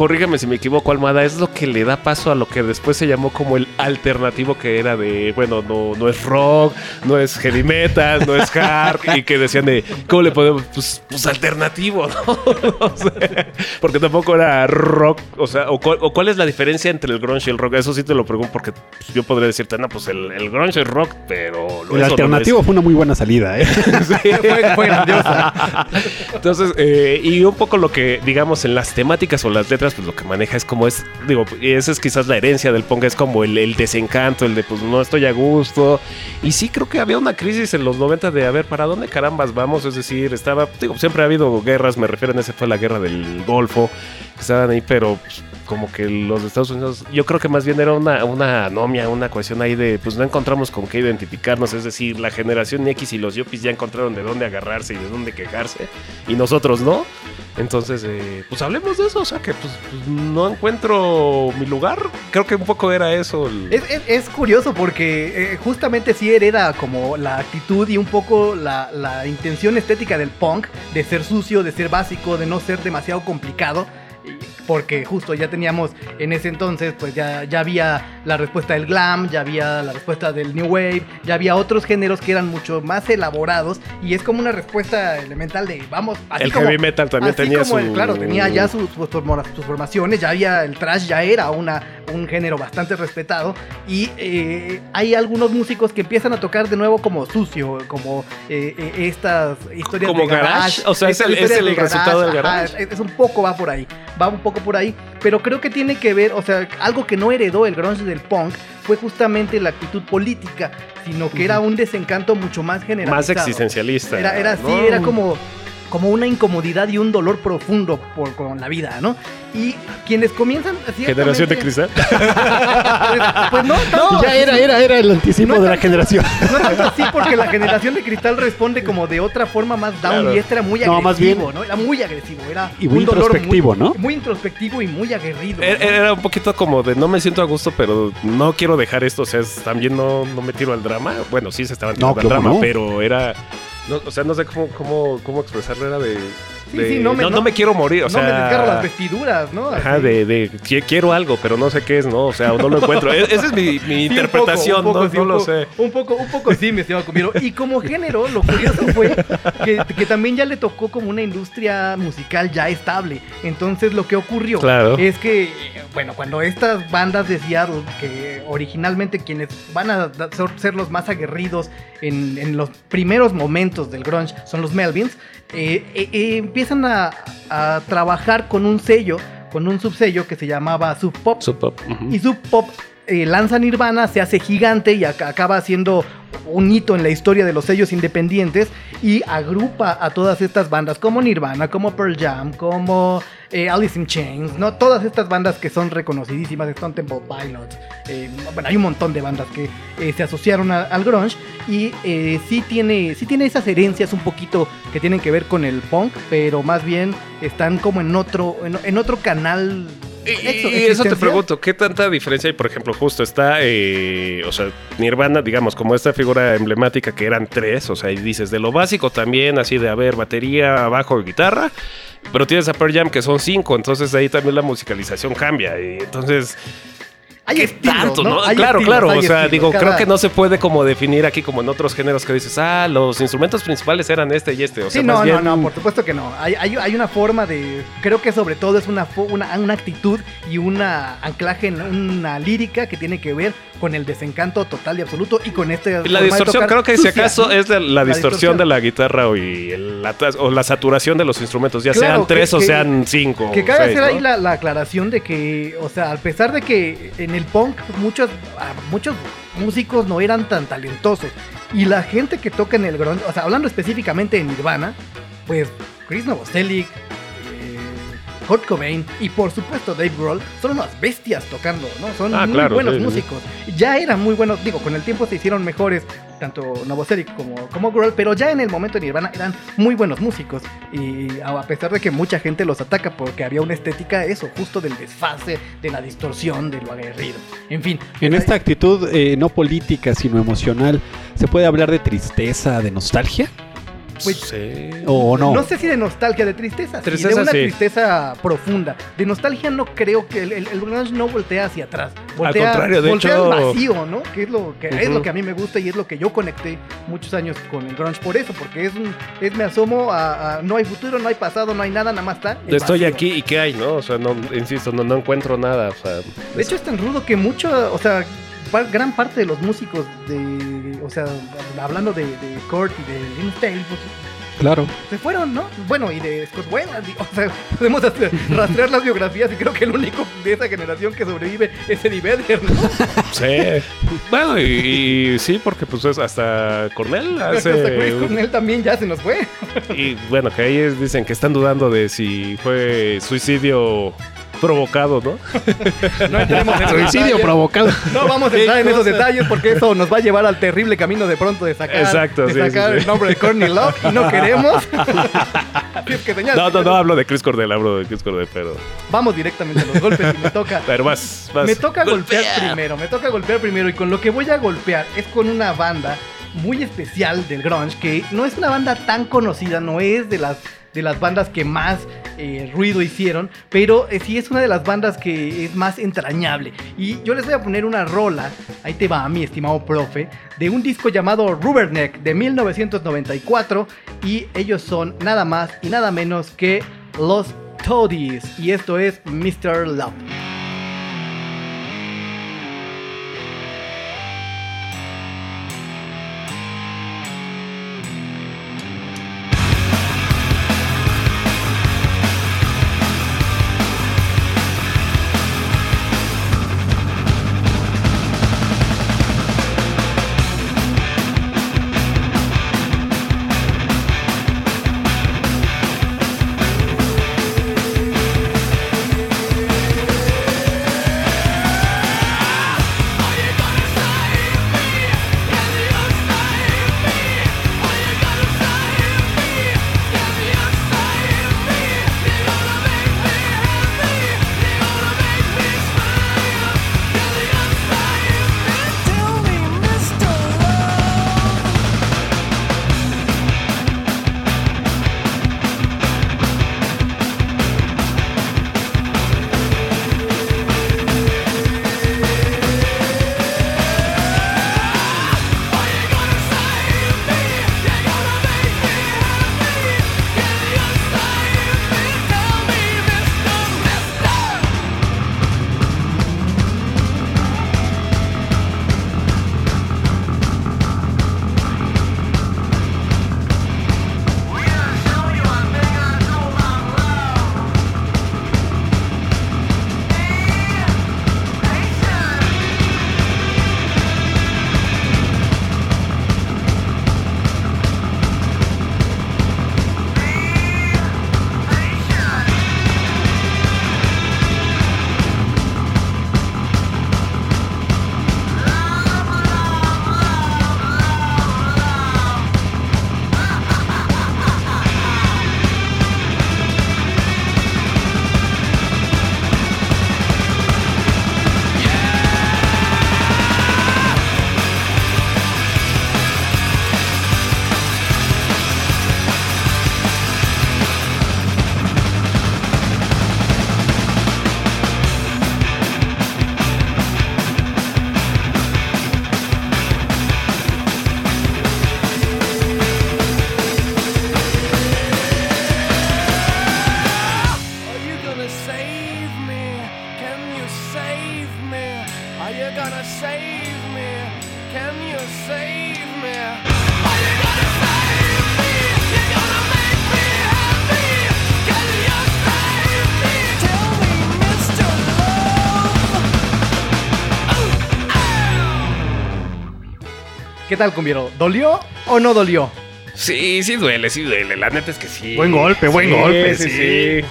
[SPEAKER 1] corrígame si me equivoco, Almada, es lo que le da paso a lo que después se llamó como el alternativo que era de, bueno, no, no es rock, no es heavy metal, no es hard, y que decían de, ¿cómo le podemos? Pues, pues alternativo, ¿no? O sea, porque tampoco era rock, o sea, o, cuál- o cuál es la diferencia entre el grunge y el rock, eso sí te lo pregunto porque pues, yo podría decirte, no, pues el, el grunge es rock, pero lo
[SPEAKER 4] El
[SPEAKER 1] no lo
[SPEAKER 4] alternativo fue una muy buena salida, ¿eh?
[SPEAKER 2] fue, fue grandiosa.
[SPEAKER 1] Entonces, eh, y un poco lo que, digamos, en las temáticas o las letras, pues lo que maneja es como es, digo, esa es quizás la herencia del punk, es como el, desencanto, el de pues no estoy a gusto. Y sí creo que había una crisis en los 90 de, a ver, ¿para dónde carambas vamos? Es decir, estaba, digo, siempre ha habido guerras, me refiero en ese fue la guerra del Golfo, que estaban ahí, pero pues, como que los Estados Unidos, yo creo que más bien era una, una anomia, una cuestión ahí de, pues no encontramos con qué identificarnos, es decir, la generación X y los yuppies ya encontraron de dónde agarrarse y de dónde quejarse, y nosotros no. Entonces, eh, pues hablemos de eso, o sea que pues, pues, no encuentro mi lugar. Creo que un poco era eso.
[SPEAKER 2] Es, curioso porque eh, justamente sí hereda como la actitud y un poco la intención estética del punk de ser sucio, de ser básico, de no ser demasiado complicado. Porque justo ya teníamos en ese entonces, pues ya, ya había la respuesta del glam, ya había la respuesta del new wave, ya había otros géneros que eran mucho más elaborados y es como una respuesta elemental de vamos. así
[SPEAKER 1] El
[SPEAKER 2] como-
[SPEAKER 1] heavy metal también
[SPEAKER 2] así
[SPEAKER 1] tenía
[SPEAKER 2] como el-
[SPEAKER 1] su-
[SPEAKER 2] claro, tenía ya sus, sus sus formaciones, ya había el trash, ya era una, un género bastante respetado. Y eh, hay algunos músicos que empiezan a tocar de nuevo como sucio, como eh, eh, estas historias
[SPEAKER 1] Como
[SPEAKER 2] de garage.
[SPEAKER 1] garage, o sea, es el- es el resultado del
[SPEAKER 2] ajá,
[SPEAKER 1] garage.
[SPEAKER 2] es, es un poco va por ahí, va un poco por ahí. Pero creo que tiene que ver, o sea, algo que no heredó el grunge del punk fue justamente la actitud política, sino que era un desencanto mucho más generalizado.
[SPEAKER 1] más existencialista.
[SPEAKER 2] Era, era así,
[SPEAKER 1] ¿no?
[SPEAKER 2] era como, como una incomodidad y un dolor profundo por, con la vida, ¿no? Y quienes comienzan así.
[SPEAKER 1] Generación de cristal.
[SPEAKER 2] Pues, pues no, tanto,
[SPEAKER 4] ya era, era, era el anticipo
[SPEAKER 2] No
[SPEAKER 4] de la
[SPEAKER 2] tanto-
[SPEAKER 4] generación.
[SPEAKER 2] no tanto así porque la generación de cristal responde como de otra forma más down
[SPEAKER 1] Claro.
[SPEAKER 2] y este era muy
[SPEAKER 4] No,
[SPEAKER 2] agresivo,
[SPEAKER 4] más bien-
[SPEAKER 2] ¿no? Era muy agresivo, era
[SPEAKER 4] Y muy
[SPEAKER 2] un dolor
[SPEAKER 4] introspectivo,
[SPEAKER 2] muy-
[SPEAKER 4] ¿no?
[SPEAKER 2] Muy introspectivo y muy aguerrido.
[SPEAKER 1] Era,
[SPEAKER 2] ¿no?
[SPEAKER 1] era un poquito como de no me siento a gusto, pero no quiero dejar esto. O sea, también no, no me tiro al drama. Bueno, sí se estaban
[SPEAKER 4] No,
[SPEAKER 1] tirando al drama,
[SPEAKER 4] no.
[SPEAKER 1] pero era. No, o sea, no sé cómo, cómo, cómo expresarlo. Era de.
[SPEAKER 2] Sí,
[SPEAKER 1] de-
[SPEAKER 2] sí,
[SPEAKER 1] no, no me quiero morir. O
[SPEAKER 2] no
[SPEAKER 1] sea,
[SPEAKER 2] me desgarro las vestiduras, ¿no?
[SPEAKER 1] Ajá, de, de qui- quiero algo, pero no sé qué es, ¿no? O sea, no lo encuentro. E- Esa es mi, interpretación,
[SPEAKER 2] poco,
[SPEAKER 1] no, no lo sé.
[SPEAKER 2] Un poco, un poco sí, mi estimado Cumbiero. Y como género, lo curioso fue que, que también ya le tocó como una industria musical ya estable. Entonces lo que ocurrió
[SPEAKER 1] Claro.
[SPEAKER 2] es que, bueno, cuando estas bandas de Seattle, que originalmente quienes van a ser los más aguerridos en, en los primeros momentos del grunge son los Melvins, eh, eh, eh, empiezan a, a trabajar con un sello, con un subsello que se llamaba Sub Pop.
[SPEAKER 1] Sub Pop.
[SPEAKER 2] Y Sub Pop eh, lanza Nirvana, se hace gigante y ac- acaba siendo un hito en la historia de los sellos independientes y agrupa a todas estas bandas como Nirvana, como Pearl Jam, como eh, Alice in Chains, ¿no? Todas estas bandas que son reconocidísimas, Stone Temple Pilots, eh, bueno, hay un montón de bandas que eh, se asociaron a- al grunge y sí, tiene, sí tiene esas herencias un poquito que tienen que ver con el punk, pero más bien están como en otro, en, en otro canal.
[SPEAKER 1] Y, y eso te pregunto, ¿qué tanta diferencia hay? Por ejemplo, justo está, eh, o sea, Nirvana, digamos, como esta figura emblemática que eran tres, o sea, y dices, de lo básico también, así de, a ver, batería, bajo guitarra, pero tienes a Pearl Jam que son cinco, entonces ahí también la musicalización cambia, y entonces...
[SPEAKER 2] Hay
[SPEAKER 1] ¿Qué
[SPEAKER 2] estilos,
[SPEAKER 1] tanto,
[SPEAKER 2] ¿no?
[SPEAKER 1] no?
[SPEAKER 2] Hay
[SPEAKER 1] claro,
[SPEAKER 2] estilos,
[SPEAKER 1] claro. O sea,
[SPEAKER 2] estilos.
[SPEAKER 1] digo,
[SPEAKER 2] Cada-
[SPEAKER 1] creo que no se puede como definir aquí como en otros géneros que dices, ah, los instrumentos principales eran este y este. O sea,
[SPEAKER 2] sí,
[SPEAKER 1] más
[SPEAKER 2] no,
[SPEAKER 1] bien-
[SPEAKER 2] no, no, por supuesto que no. Hay, hay, hay una forma de. Creo que sobre todo es una, una, una actitud y una anclaje en una lírica que tiene que ver con el desencanto total y absoluto y con este.
[SPEAKER 1] La distorsión, creo que si acaso es la, la distorsión
[SPEAKER 2] distorsión.
[SPEAKER 1] de la guitarra o, y el- la, tas- o la saturación de los instrumentos, ya
[SPEAKER 2] Claro,
[SPEAKER 1] sean
[SPEAKER 2] que-
[SPEAKER 1] tres o sean cinco.
[SPEAKER 2] Que cabe hacer
[SPEAKER 1] ¿no?
[SPEAKER 2] ahí la, la aclaración de que, o sea, a pesar de que en el punk muchos, ah, muchos músicos no eran tan talentosos. Y la gente que toca en el grunge, o sea, hablando específicamente de Nirvana, pues Chris Novoselic, Kurt Cobain y por supuesto Dave Grohl son unas bestias tocando, ¿no? Son
[SPEAKER 1] Ah,
[SPEAKER 2] muy
[SPEAKER 1] claro,
[SPEAKER 2] buenos
[SPEAKER 1] sí, sí.
[SPEAKER 2] músicos. Ya eran muy buenos, digo, con el tiempo se hicieron mejores tanto Novoselic como, como Grohl, pero ya en el momento de Nirvana eran muy buenos músicos. Y a a pesar de que mucha gente los ataca porque había una estética, eso, justo del desfase, de la distorsión, de lo aguerrido. En fin.
[SPEAKER 4] En esta actitud eh, no política, sino emocional, ¿se puede hablar de tristeza, de nostalgia?
[SPEAKER 2] Pues,
[SPEAKER 1] Sí.
[SPEAKER 4] ¿O no?
[SPEAKER 2] No sé si de nostalgia, de tristeza, sí,
[SPEAKER 1] Tristeza,
[SPEAKER 2] de una
[SPEAKER 1] sí.
[SPEAKER 2] tristeza profunda. De nostalgia no creo que el, el, el grunge no voltea hacia atrás. Voltea,
[SPEAKER 1] contrario, de
[SPEAKER 2] voltea
[SPEAKER 1] hecho-
[SPEAKER 2] al vacío, ¿no? Que es lo que es
[SPEAKER 1] Ujú.
[SPEAKER 2] lo que a mí me gusta y es lo que yo conecté muchos años con el grunge por eso, porque es un es me asomo a, a- no hay futuro, no hay pasado, no hay nada, nada más está.
[SPEAKER 1] Estoy
[SPEAKER 2] vacío.
[SPEAKER 1] aquí y ¿qué hay, no? O sea, no, insisto, no, no encuentro nada. O sea,
[SPEAKER 2] De hecho es tan rudo que mucho, o sea, gran parte de los músicos de, o sea, hablando de, de Kurt y de Staley, pues
[SPEAKER 4] Claro.
[SPEAKER 2] se fueron, ¿no? Bueno, y de Scott Weiland, y- o sea, podemos hacer- rastrear las biografías y creo que el único de esa generación que sobrevive es Eddie Vedder, ¿no?
[SPEAKER 1] sí. bueno, y, y sí, porque pues es hasta Cornell
[SPEAKER 2] Hasta Chris
[SPEAKER 1] hace...
[SPEAKER 2] Cornell también ya se nos fue.
[SPEAKER 1] Y bueno, que ahí dicen que están dudando de si fue suicidio Provocado, ¿no?
[SPEAKER 2] No entremos en
[SPEAKER 4] Suicidio
[SPEAKER 2] detalles.
[SPEAKER 4] provocado.
[SPEAKER 2] No vamos a entrar en esos detalles porque eso nos va a llevar al terrible camino de pronto de sacar,
[SPEAKER 1] Exacto,
[SPEAKER 2] de
[SPEAKER 1] sí,
[SPEAKER 2] sacar
[SPEAKER 1] sí, sí.
[SPEAKER 2] el nombre de Courtney Love y no queremos. Que,
[SPEAKER 1] No, no, no hablo de Chris Cordell, hablo de Chris Cordell, pero.
[SPEAKER 2] Vamos directamente a los golpes y me toca.
[SPEAKER 1] Pero vas, vas.
[SPEAKER 2] Me toca golpear primero, me toca golpear primero y con lo que voy a golpear es con una banda muy especial del grunge que no es una banda tan conocida, no es de las de las bandas que más eh, ruido hicieron, pero eh, sí es una de las bandas que es más entrañable. Y yo les voy a poner una rola, ahí te va, mi estimado profe, de un disco llamado Rubberneck de 1994 y ellos son nada más y nada menos que los Toadies y esto es Mr. Love. Tal, cumbiero? ¿Dolió o no dolió?
[SPEAKER 1] Sí, sí duele, sí duele. La neta es que sí.
[SPEAKER 2] Buen golpe, buen
[SPEAKER 1] Sí,
[SPEAKER 2] golpe,
[SPEAKER 1] Sí,
[SPEAKER 2] sí,
[SPEAKER 1] sí.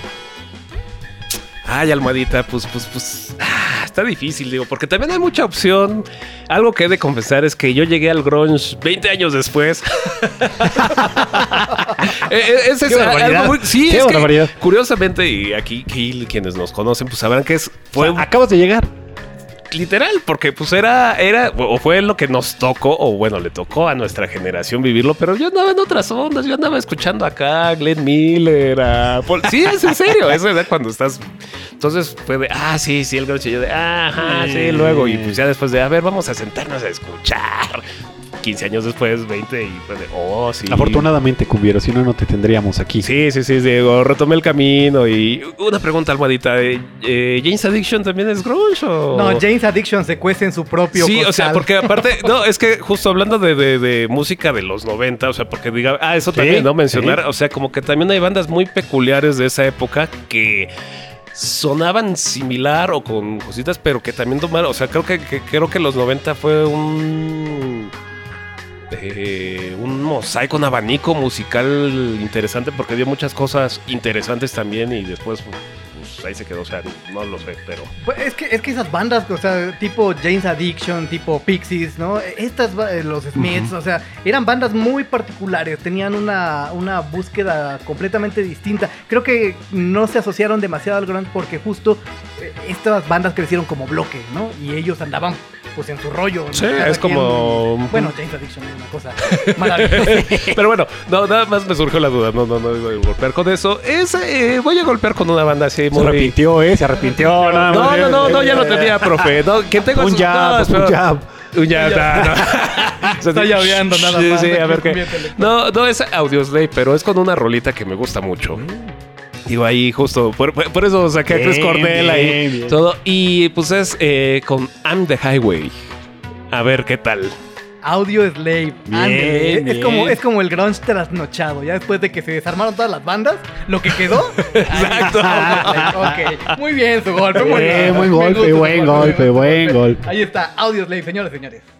[SPEAKER 1] Ay, almohadita, pues, pues, pues. ah, está difícil, digo, porque también hay mucha opción. Algo que he de confesar es que yo llegué al grunge 20 años después. Eh, eh, ese es
[SPEAKER 4] Qué barbaridad.
[SPEAKER 1] algo muy- sí,
[SPEAKER 4] Qué
[SPEAKER 1] es que, curiosamente, y aquí, aquí quienes nos conocen, pues sabrán que es, fue
[SPEAKER 4] O sea, acabas de llegar.
[SPEAKER 1] Literal, porque pues era, era, o fue lo que nos tocó, o bueno, le tocó a nuestra generación vivirlo, pero yo andaba en otras ondas, yo andaba escuchando acá a Glenn Miller, a Paul- sí, es en serio, eso es cuando estás, entonces fue de, ah, sí, sí, el y yo de, ajá, sí, luego, y pues ya después de, a ver, vamos a sentarnos a escuchar, 15 años después, 20, y de, oh, sí.
[SPEAKER 4] Afortunadamente, Cumbiero, si no, no te tendríamos aquí.
[SPEAKER 1] Sí, sí, sí, digo, retomé el camino y una pregunta, almohadita, eh, eh, ¿James Addiction también es grunge o...?
[SPEAKER 2] No, James Addiction se cuece en su propio
[SPEAKER 1] Sí, o sea, porque aparte, no, es que justo hablando de, de- de música de los 90, o sea, porque diga, ah, eso
[SPEAKER 4] Sí,
[SPEAKER 1] también, ¿no? Mencionar,
[SPEAKER 4] sí.
[SPEAKER 1] o sea, como que también hay bandas muy peculiares de esa época que sonaban similar o con cositas, pero que también tomaron, o sea, creo que, que- creo que los 90 fue un eh, un mosaico, un abanico musical interesante porque dio muchas cosas interesantes también y después pues, pues ahí se quedó, o sea, no lo sé, pero...
[SPEAKER 2] Pues es que, es que esas bandas, o sea, tipo James Addiction, tipo Pixies, ¿no? Estas, eh, los Smiths, o sea, eran bandas muy particulares, tenían una, una búsqueda completamente distinta. Creo que no se asociaron demasiado al grunge porque justo eh, estas bandas crecieron como bloque, ¿no? Y ellos andaban pues en su rollo. ¿no?
[SPEAKER 1] Sí,
[SPEAKER 2] Cada
[SPEAKER 1] es como-
[SPEAKER 2] Bueno, James Addiction es una cosa maravillosa.
[SPEAKER 1] Pero bueno, no, nada más me surgió la duda. No, no, no iba a golpear con eso. Es, eh, voy a golpear con una banda así
[SPEAKER 4] Se
[SPEAKER 1] muy.
[SPEAKER 4] arrepintió, ¿eh? Se arrepintió. nada
[SPEAKER 1] No,
[SPEAKER 4] más.
[SPEAKER 1] no, no, no, ya lo tenía, profe. No, que tengo
[SPEAKER 4] Un jab,
[SPEAKER 1] no,
[SPEAKER 4] un jab.
[SPEAKER 1] Un jab, no, no.
[SPEAKER 2] Está llaveando nada
[SPEAKER 1] Sí,
[SPEAKER 2] más.
[SPEAKER 1] Sí, a ver qué. No, no es Audioslave, pero es con una rolita que me gusta mucho. Digo ahí justo, por, eso saqué a Chris
[SPEAKER 4] Bien,
[SPEAKER 1] Cornell ahí.
[SPEAKER 4] bien, bien.
[SPEAKER 1] Todo. Y pues es eh, con I'm the Highway. A ver qué tal.
[SPEAKER 2] Audio Slave.
[SPEAKER 4] Bien.
[SPEAKER 2] Es,
[SPEAKER 4] bien.
[SPEAKER 2] como, es como el grunge trasnochado. Ya después de que se desarmaron todas las bandas, lo que quedó.
[SPEAKER 1] Exacto.
[SPEAKER 2] ok, muy bien su golpe. Muy bien.
[SPEAKER 4] buen golpe, buen golpe, buen golpe.
[SPEAKER 2] Ahí está, Audio Slave, señores, señores.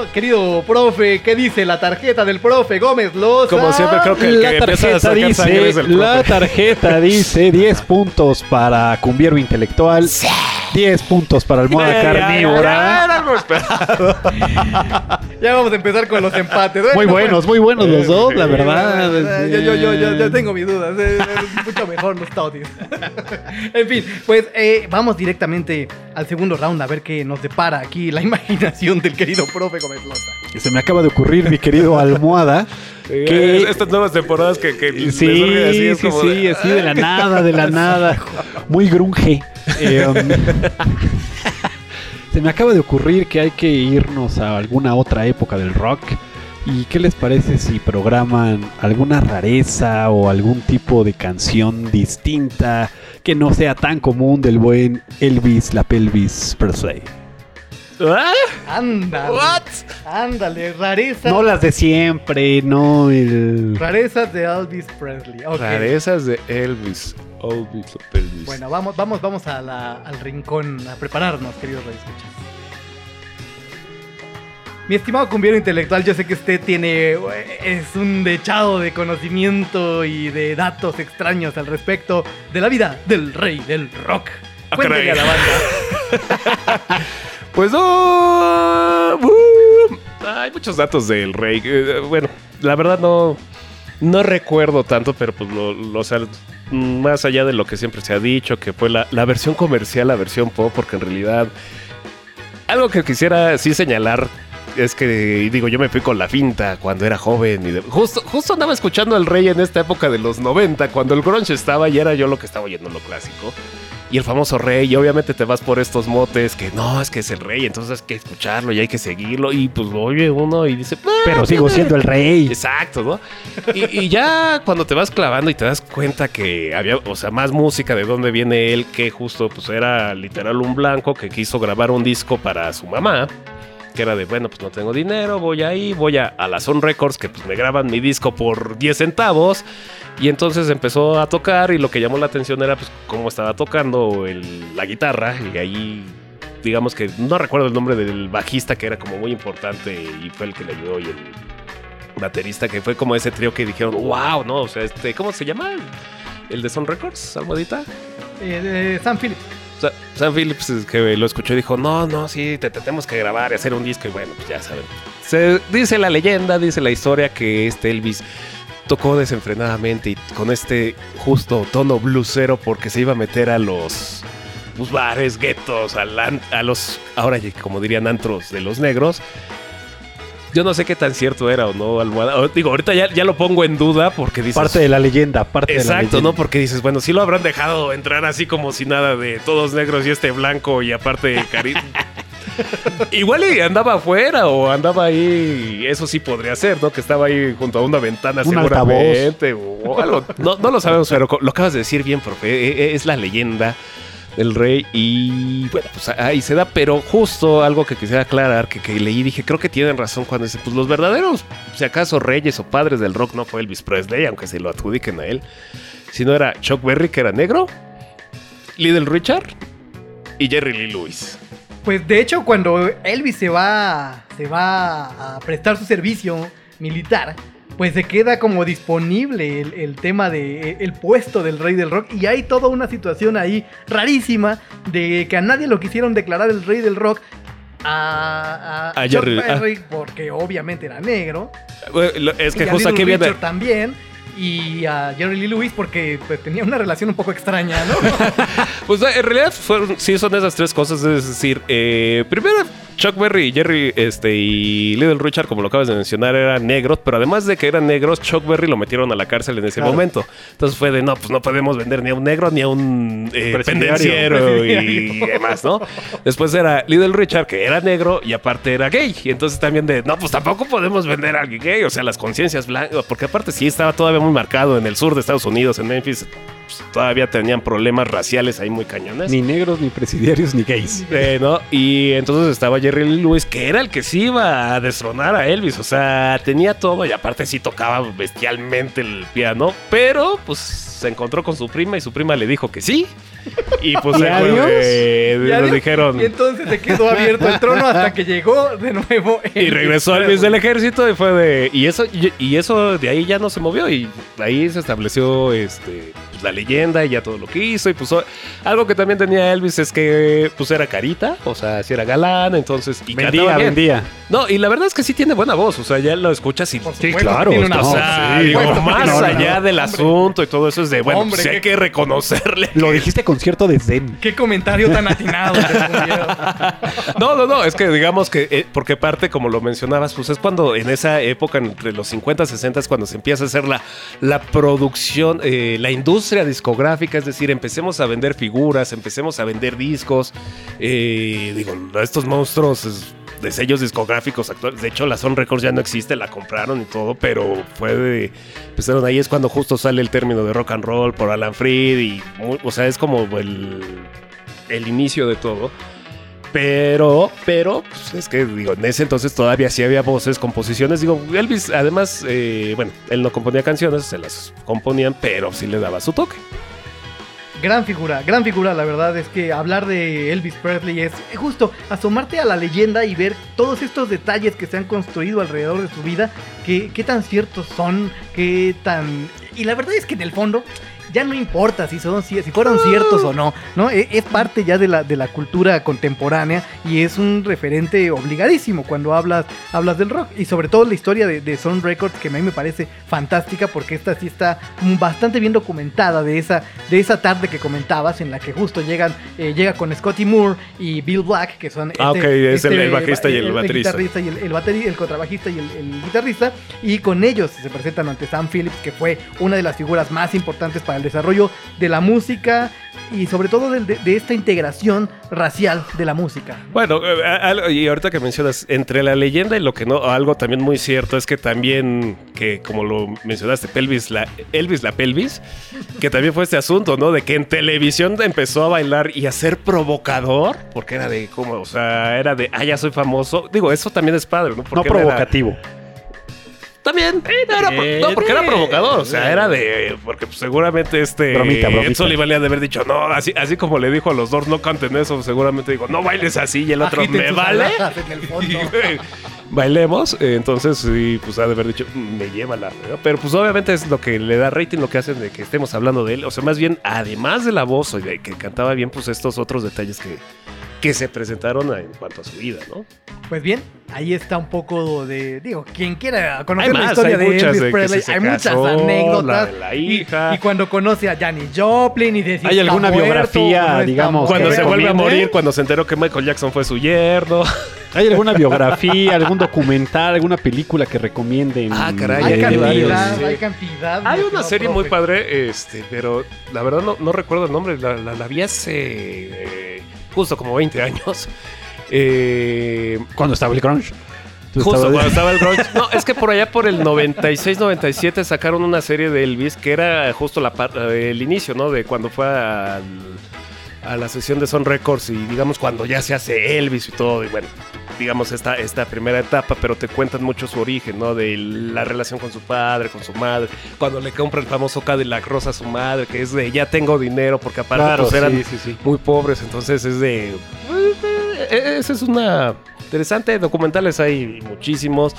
[SPEAKER 2] Bueno, querido profe, ¿qué dice la tarjeta del profe Gómez Loza?
[SPEAKER 1] Como siempre, creo que el
[SPEAKER 4] La
[SPEAKER 1] que empieza a
[SPEAKER 4] tarjeta
[SPEAKER 1] es
[SPEAKER 4] dice,
[SPEAKER 1] el
[SPEAKER 4] la tarjeta dice 10 puntos para Cumbiervo Intelectual, 10 puntos para Almohada Carnívora.
[SPEAKER 1] ya,
[SPEAKER 2] vamos a empezar con los empates. Bueno,
[SPEAKER 4] Muy buenos, muy buenos los dos, la verdad.
[SPEAKER 2] Yo, yo, yo, yo, yo tengo mis dudas. Es, mucho mejor los Toddies. en fin, pues eh, vamos directamente al segundo round a ver qué nos depara aquí la imaginación del querido profe Gómez Loza.
[SPEAKER 4] Se me acaba de ocurrir, mi querido Almohada,
[SPEAKER 1] Que estas nuevas temporadas que, que les
[SPEAKER 4] Sí,
[SPEAKER 1] así, es
[SPEAKER 4] sí,
[SPEAKER 1] como
[SPEAKER 4] sí,
[SPEAKER 1] de-
[SPEAKER 4] así de la nada, de la nada. Muy grunge. Eh, um, se me acaba de ocurrir que hay que irnos a alguna otra época del rock. ¿Y qué les parece si programan alguna rareza o algún tipo de canción distinta que no sea tan común del buen Elvis la Pelvis Presley?
[SPEAKER 1] ¿Ah?
[SPEAKER 2] Ándale.
[SPEAKER 1] What?
[SPEAKER 2] Ándale, rarezas.
[SPEAKER 4] No las de siempre, no el...
[SPEAKER 2] Rarezas de Elvis Presley.
[SPEAKER 1] Rarezas de Elvis. Elvis.
[SPEAKER 2] Bueno, vamos, vamos, vamos a la- al rincón a prepararnos, queridos radioescuchas. Mi estimado cumbiero intelectual, yo sé que usted tiene es un dechado de conocimiento y de datos extraños al respecto de la vida del rey del rock. Cuéntele
[SPEAKER 1] caray.
[SPEAKER 2] a la banda.
[SPEAKER 1] Pues no. hay muchos datos del rey. Eh, bueno, la verdad no. No recuerdo tanto, pero pues lo, más allá de lo que siempre se ha dicho, que fue la, versión comercial, la versión pop, porque en realidad. Algo que quisiera sí señalar es que, digo, yo me fui con la finta cuando era joven. Y justo, justo andaba escuchando al rey en esta época de los 90, cuando el grunge estaba y era yo lo que estaba oyendo lo clásico. Y el famoso rey, y obviamente te vas por estos motes que no, es que es el rey, entonces hay que escucharlo y hay que seguirlo. Y pues lo oye uno y dice, "Ah,
[SPEAKER 4] Pero sigo siendo el rey.
[SPEAKER 1] Exacto, ¿no? Y, y ya cuando te vas clavando y te das cuenta que había, o sea, más música de dónde viene él, que justo pues era literal un blanco que quiso grabar un disco para su mamá. Que era de, bueno, pues no tengo dinero, voy ahí, voy a, a la Sun Records, que pues me graban mi disco por 10 centavos. Y entonces empezó a tocar y lo que llamó la atención era pues cómo estaba tocando la guitarra. Y ahí, digamos que no recuerdo el nombre del bajista que era como muy importante y fue el que le ayudó y el baterista que fue como ese trío que dijeron, wow, no, o sea, este, ¿cómo se llama? El de Sun Records, Almohadita.
[SPEAKER 2] Eh, de Sam Phillips.
[SPEAKER 1] Sea, Sam Phillips eh, que lo escuchó y dijo, no, no, sí, te, te tenemos que grabar y hacer un disco y bueno, pues ya saben. Se dice la leyenda, dice la historia que este Elvis tocó desenfrenadamente y con este justo tono blusero porque se iba a meter a los pues, bares, guetos, an- a los, ahora como dirían, antros de los negros. Yo no sé qué tan cierto era o no, Almohada. Digo, ahorita ya, ya lo pongo en duda porque dices...
[SPEAKER 4] Parte de la leyenda, parte de la
[SPEAKER 1] Exacto,
[SPEAKER 4] leyenda.
[SPEAKER 1] ¿no? Porque dices, bueno, sí lo habrán dejado entrar así como si nada de todos negros y este blanco y aparte cari... Igual andaba afuera o andaba ahí, eso sí podría ser, ¿no? Que estaba ahí junto a una ventana
[SPEAKER 4] Un
[SPEAKER 1] seguramente o algo. No, no lo sabemos, pero lo acabas de decir bien, profe. E- e- Es la leyenda del rey y bueno, pues ahí se da, pero justo algo que quisiera aclarar, que, que leí, dije, creo que tienen razón cuando dice, pues los verdaderos, si acaso reyes o padres del rock no fue Elvis Presley, aunque se lo adjudiquen a él, sino era Chuck Berry, que era negro, Little Richard y Jerry Lee Lewis.
[SPEAKER 2] Pues de hecho, cuando Elvis se va, se va a prestar su servicio militar, pues se queda como disponible el, el tema de el puesto del rey del rock. Y hay toda una situación ahí rarísima de que a nadie lo quisieron declarar el rey del rock. A, a,
[SPEAKER 1] Jerry- ah.
[SPEAKER 2] Berry porque obviamente era negro.
[SPEAKER 1] Es que
[SPEAKER 2] y a
[SPEAKER 1] justo
[SPEAKER 2] Little
[SPEAKER 1] aquí viene...
[SPEAKER 2] Richard también y a Jerry Lee Lewis porque pues, tenía una relación un poco extraña, ¿no?
[SPEAKER 1] Pues en realidad fueron, sí son esas tres cosas, es decir, eh, primero Chuck Berry y Jerry este, y Little Richard, como lo acabas de mencionar, eran negros, pero además de que eran negros, Chuck Berry lo metieron a la cárcel en ese
[SPEAKER 4] Claro.
[SPEAKER 1] momento. Entonces fue de, no, pues no podemos vender ni a un negro ni a un eh,
[SPEAKER 4] Presidiario.
[SPEAKER 1] y demás, ¿no? Después era Little Richard, que era negro y aparte era gay. Y entonces también de, no, pues tampoco podemos vender a alguien gay, o sea, las conciencias blancas, porque aparte sí estaba todavía muy marcado en el sur de Estados Unidos, en Memphis. pues, todavía tenían problemas raciales ahí muy cañones.
[SPEAKER 4] Ni negros, ni presidiarios, ni gays.
[SPEAKER 1] Eh, ¿no? Y entonces estaba Jerry Lewis, que era el que sí iba a destronar a Elvis. O sea, tenía todo y aparte sí tocaba bestialmente el piano. Pero, pues, se encontró con su prima y su prima le dijo que sí. Y pues
[SPEAKER 4] ¿Y
[SPEAKER 1] ahí fue nos
[SPEAKER 2] adiós.
[SPEAKER 1] dijeron.
[SPEAKER 2] Y entonces se quedó abierto el trono hasta que llegó de nuevo.
[SPEAKER 1] Y regresó al Elvis del ejército y fue de. Y eso, y, y eso de ahí ya no se movió. Y ahí se estableció este, pues, la leyenda y ya todo lo que hizo. Y pues algo que también tenía Elvis es que pues era carita, o sea, si era galán, entonces. Y
[SPEAKER 4] Vendía,
[SPEAKER 1] cantaba bien.
[SPEAKER 4] vendía.
[SPEAKER 1] No, y la verdad es que sí tiene buena voz. O sea, ya lo escuchas y.
[SPEAKER 4] Sí, claro,
[SPEAKER 2] tiene una voz.
[SPEAKER 4] sí,
[SPEAKER 1] digo,
[SPEAKER 2] supuesto,
[SPEAKER 1] más
[SPEAKER 2] no, no,
[SPEAKER 1] allá
[SPEAKER 2] no.
[SPEAKER 1] del
[SPEAKER 2] Hombre.
[SPEAKER 1] asunto y todo eso es de, bueno,
[SPEAKER 2] Hombre,
[SPEAKER 1] pues sí
[SPEAKER 2] qué-
[SPEAKER 1] hay que reconocerle.
[SPEAKER 4] Lo dijiste con cierto desdén.
[SPEAKER 2] Qué comentario tan atinado.
[SPEAKER 1] No, no, no, es que digamos que, eh, porque parte, como lo mencionabas, pues es cuando en esa época, entre los 50 y 60, es cuando se empieza a hacer la, la producción, eh, la industria discográfica, es decir, empecemos a vender figuras, empecemos a vender discos, eh, digo, estos monstruos es, de sellos discográficos actuales, de hecho la Son Records ya no existe, la compraron y todo, pero fue de, empezaron ahí, es cuando justo sale el término de rock and roll por Alan Freed y, o sea, es como el, el inicio de todo. Pero, pero, pues es que digo, en ese entonces todavía sí había voces, composiciones. Digo, Elvis, además, eh, bueno, él no componía canciones, se las componían, pero sí le daba su toque.
[SPEAKER 2] Gran figura, gran figura, la verdad es que hablar de Elvis Presley es justo asomarte a la leyenda y ver todos estos detalles que se han construido alrededor de su vida, que, qué tan ciertos son, qué tan... Y la verdad es que en el fondo ya no importa si, son, si, si fueron ciertos o no, ¿no? E- Es parte ya de la, de la cultura contemporánea y es un referente obligadísimo cuando hablas, hablas del rock. Y sobre todo la historia de, de Sun Records, que a mí me parece fantástica porque esta sí está bastante bien documentada de esa, de esa tarde que comentabas en la que justo llegan, eh, llega con Scotty Moore y Bill Black, que son
[SPEAKER 1] Ah, ok, es el- el bajista y el baterista.
[SPEAKER 2] guitarrista y el, el bateri- el contrabajista y el, el guitarrista. Y con ellos se presentan ante Sam Phillips, que fue una de las figuras más importantes para el desarrollo de la música y sobre todo de, de- de esta integración racial de la música.
[SPEAKER 1] Bueno, eh, algo- y ahorita que mencionas, entre la leyenda y lo que no, algo también muy cierto es que también, que como lo mencionaste, Pelvis, la, Elvis la pelvis, que también fue este asunto, ¿no? De que en televisión empezó a bailar y a ser provocador, porque era de, como, o sea, era de, ah, ya soy famoso. Digo, eso también es padre, ¿no?
[SPEAKER 4] No
[SPEAKER 1] era-
[SPEAKER 4] provocativo.
[SPEAKER 1] También, eh, no, era pro- no, porque era provocador, o sea, era de, porque pues, seguramente este
[SPEAKER 4] Bromita, bromita.
[SPEAKER 1] Ed Sullivan le ha de haber dicho, no, así, así como le dijo a los dos, no canten eso, seguramente digo, no bailes así, y el otro,
[SPEAKER 2] Agiten
[SPEAKER 1] me vale.
[SPEAKER 2] alhajas en el fondo.
[SPEAKER 1] Y, güey, Bailemos, eh, entonces sí, pues ha de haber dicho, "Mm, me lleva la. ¿no? Pero pues obviamente es lo que le da rating, lo que hacen de que estemos hablando de él. O sea, más bien, además de la voz que cantaba bien, pues estos otros detalles que, que se presentaron en cuanto a su vida, ¿no?
[SPEAKER 2] Pues bien, ahí está un poco de, digo, quien quiera conocer
[SPEAKER 1] Hay
[SPEAKER 2] la
[SPEAKER 1] más,
[SPEAKER 2] historia
[SPEAKER 1] hay
[SPEAKER 2] de
[SPEAKER 1] muchas
[SPEAKER 2] Elvis
[SPEAKER 1] de
[SPEAKER 2] Presley, hay muchas
[SPEAKER 1] casó,
[SPEAKER 2] anécdotas.
[SPEAKER 1] la- la
[SPEAKER 2] Y-
[SPEAKER 1] hija.
[SPEAKER 2] Y, cuando conoce a Janis Joplin y dice,
[SPEAKER 4] ¿Hay
[SPEAKER 2] ¿está
[SPEAKER 4] alguna
[SPEAKER 2] muerto
[SPEAKER 4] biografía,
[SPEAKER 2] no
[SPEAKER 4] digamos?
[SPEAKER 1] Cuando se vuelve a morir, cuando se enteró que Michael Jackson fue su yerno.
[SPEAKER 4] ¿Hay alguna biografía, algún documental, alguna película que recomienden?
[SPEAKER 1] Ah, caray,
[SPEAKER 2] Hay
[SPEAKER 1] hay
[SPEAKER 2] cantidad,
[SPEAKER 1] varios, sí.
[SPEAKER 2] hay cantidad.
[SPEAKER 1] Hay una serie muy
[SPEAKER 2] profe.
[SPEAKER 1] padre, este, pero la verdad no, no recuerdo el nombre. La, la- la vi hace eh, justo como 20 años. Eh,
[SPEAKER 4] Cuando estaba el grunge.
[SPEAKER 1] Justo
[SPEAKER 4] estabas-
[SPEAKER 1] cuando estaba el grunge. No, es que por allá por el 96-97 sacaron una serie de Elvis que era justo la el inicio, ¿no? De cuando fue al- a la sesión de Son Records y digamos cuando ya se hace Elvis y todo. Y bueno, digamos esta, esta primera etapa, pero te cuentan mucho su origen, ¿no? De la relación con su padre, con su madre. Cuando le compra el famoso Cadillac Rosa a su madre, que es de ya tengo dinero, porque aparte
[SPEAKER 4] Claro,
[SPEAKER 1] pues, eran
[SPEAKER 4] sí, sí, sí.
[SPEAKER 1] muy pobres, entonces es de... eh, Esa es una interesante, documentales hay muchísimos.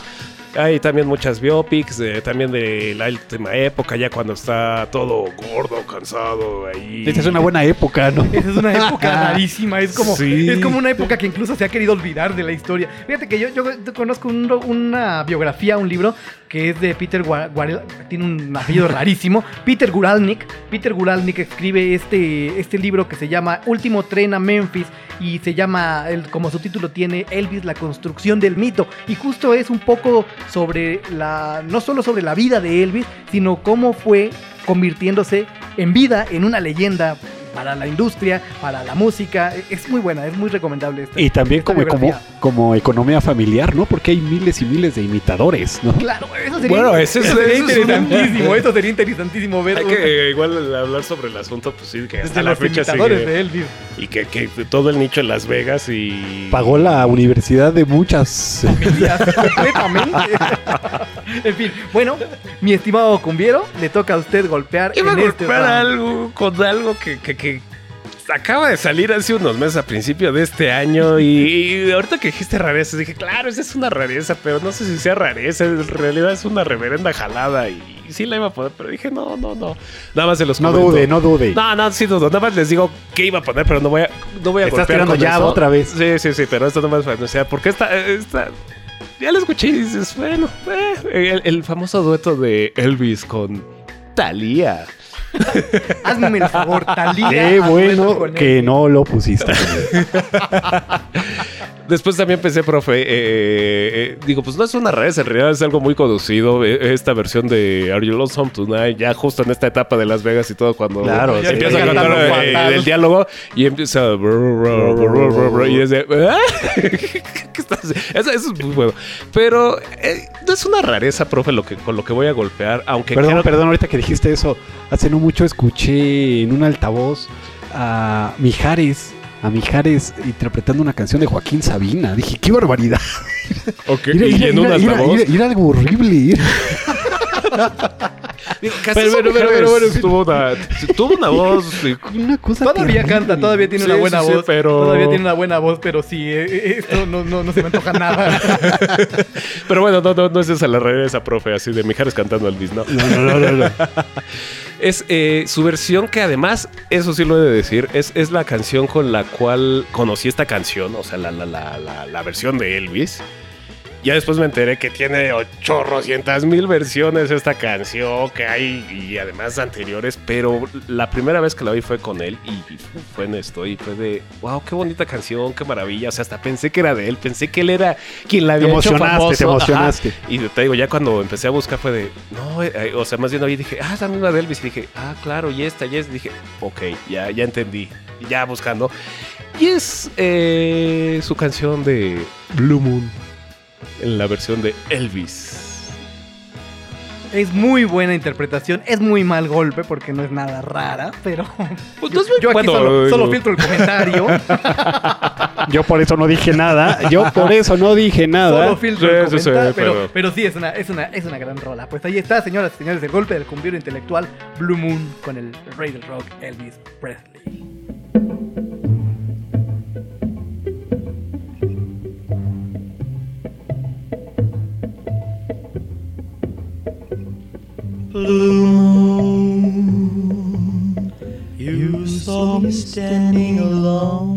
[SPEAKER 1] Hay también muchas biopics, eh, también de la última época, ya cuando está todo gordo, cansado ahí.
[SPEAKER 4] Esta es una buena época, ¿no?
[SPEAKER 2] Esa es una época rarísima, es como,
[SPEAKER 1] Sí.
[SPEAKER 2] es como una época que incluso se ha querido olvidar de la historia. Fíjate que yo, yo conozco un- una biografía, un libro que es de Peter Gua- Guarel- tiene un apellido rarísimo, Peter Guralnik. Peter Guralnik escribe este, este libro que se llama Último tren a Memphis y se llama, el, como su título tiene, Elvis, la construcción del mito. Y justo es un poco sobre la, no solo sobre la vida de Elvis, sino cómo fue convirtiéndose en vida en una leyenda para la industria, para la música. E- Es muy buena, es muy recomendable esta.
[SPEAKER 4] Y también
[SPEAKER 2] esta
[SPEAKER 4] como, como, economía familiar, ¿no? Porque hay miles y miles de imitadores, ¿no?
[SPEAKER 2] Claro, eso sería,
[SPEAKER 1] Bueno,
[SPEAKER 2] eso sería
[SPEAKER 1] eso es un-
[SPEAKER 2] interesantísimo. Eso sería interesantísimo ver
[SPEAKER 1] Hay que eh, igual hablar sobre el asunto, pues sí, que hasta
[SPEAKER 2] desde
[SPEAKER 1] la
[SPEAKER 2] los
[SPEAKER 1] fecha
[SPEAKER 2] imitadores
[SPEAKER 1] sigue.
[SPEAKER 2] de Elvis.
[SPEAKER 1] Y que, que todo el nicho en Las Vegas y...
[SPEAKER 4] Pagó la universidad de muchas.
[SPEAKER 2] familias completamente. en fin, bueno, mi estimado cumbiero, le toca a usted golpear
[SPEAKER 1] Iba a
[SPEAKER 2] en este
[SPEAKER 1] golpear algo con algo que, que- que acaba de salir hace unos meses a principio de este año y, y ahorita que dijiste rareza dije, claro, esa es una rareza, pero no sé si sea rareza, en realidad es una reverenda jalada y, sí la iba a poner, pero dije, no, no, no. Nada más se los
[SPEAKER 4] No
[SPEAKER 1] comento.
[SPEAKER 4] dude, no dude.
[SPEAKER 1] No, no, sí dudo. Nada más les digo qué iba a poner, pero no voy a, no voy a
[SPEAKER 4] Estás
[SPEAKER 1] golpear
[SPEAKER 4] tirando
[SPEAKER 1] con
[SPEAKER 4] ya
[SPEAKER 1] eso.
[SPEAKER 4] otra vez.
[SPEAKER 1] Sí, sí, sí, pero esto no más para anunciar. Porque esta, esta ya la escuché y dices, bueno, eh, el, el famoso dueto de Elvis con Thalía.
[SPEAKER 2] Hazme el favor, Talía.
[SPEAKER 4] Qué bueno que no lo pusiste.
[SPEAKER 1] Después también pensé, profe, eh, eh, digo, pues no es una rareza, en realidad es algo muy conocido. eh, Esta versión de Are You Lonesome Tonight, ya justo en esta etapa de Las Vegas y todo, cuando
[SPEAKER 4] Claro,
[SPEAKER 1] se
[SPEAKER 4] sí.
[SPEAKER 1] empieza a cantar eh, el diálogo y empieza. Y es de. ¿Qué estás haciendo? Eso, eso es muy bueno. Pero eh, no es una rareza, profe, lo que, con lo que voy a golpear, aunque
[SPEAKER 4] Perdón, perdón, ahorita que dijiste eso, hace no mucho escuché en un altavoz a Mijares, a Mijares interpretando una canción de Joaquín Sabina. Dije, qué barbaridad.
[SPEAKER 1] Altavoz.
[SPEAKER 4] era- era algo horrible.
[SPEAKER 1] Digo,
[SPEAKER 2] Pero, pero, pero, pero-
[SPEAKER 1] tuvo una, tuvo una voz.
[SPEAKER 4] Una cosa
[SPEAKER 2] Todavía
[SPEAKER 4] terrible.
[SPEAKER 2] canta, todavía tiene
[SPEAKER 1] Sí,
[SPEAKER 2] una buena
[SPEAKER 1] sí, sí,
[SPEAKER 2] voz.
[SPEAKER 1] pero-
[SPEAKER 2] Todavía tiene una buena voz, pero sí, eh, eh, esto no, no, no se me antoja nada.
[SPEAKER 1] Pero bueno, no, no, no es esa la rareza, profe, así de Mijares cantando Elvis, ¿no?
[SPEAKER 4] No, no, no, no, no.
[SPEAKER 1] Es eh, su versión que además, eso sí lo he de decir, es, es la canción con la cual conocí esta canción, o sea, la, la, la, la, la versión de Elvis. Ya después me enteré que tiene ochorrocientas mil versiones esta canción que hay y además anteriores, pero la primera vez que la vi fue con él y, fue en esto y fue de, wow, qué bonita canción, qué maravilla, o sea, hasta pensé que era de él, pensé que él era quien la
[SPEAKER 4] Te
[SPEAKER 1] había hecho
[SPEAKER 4] emocionaste,
[SPEAKER 1] famoso.
[SPEAKER 4] te
[SPEAKER 1] Ajá.
[SPEAKER 4] emocionaste.
[SPEAKER 1] Y te digo, ya cuando empecé a buscar fue de, no, eh, o sea, más bien hoy dije, ah, es la misma de Elvis. Y dije, ah, claro, y esta, y esta. Dije, ok, ya, ya entendí. Ya buscando. Y es eh, su canción de Blue Moon en la versión de Elvis.
[SPEAKER 2] es muy buena interpretación, es muy mal golpe porque no es nada rara, pero
[SPEAKER 1] Pues,
[SPEAKER 2] yo,
[SPEAKER 1] no es muy-
[SPEAKER 2] yo aquí
[SPEAKER 1] bueno,
[SPEAKER 2] solo, filtro el comentario.
[SPEAKER 4] Yo por eso no dije nada. Yo por eso no dije nada.
[SPEAKER 2] Solo filtro el
[SPEAKER 1] Sí, sí, sí,
[SPEAKER 2] comentario, pero,
[SPEAKER 1] pero-
[SPEAKER 2] pero sí, es una, es, una, es una gran rola. Pues ahí está, señoras y señores, el golpe del cumbiero intelectual Blue Moon con el rey del rock, Elvis Presley.
[SPEAKER 10] Blue moon, you saw me standing alone,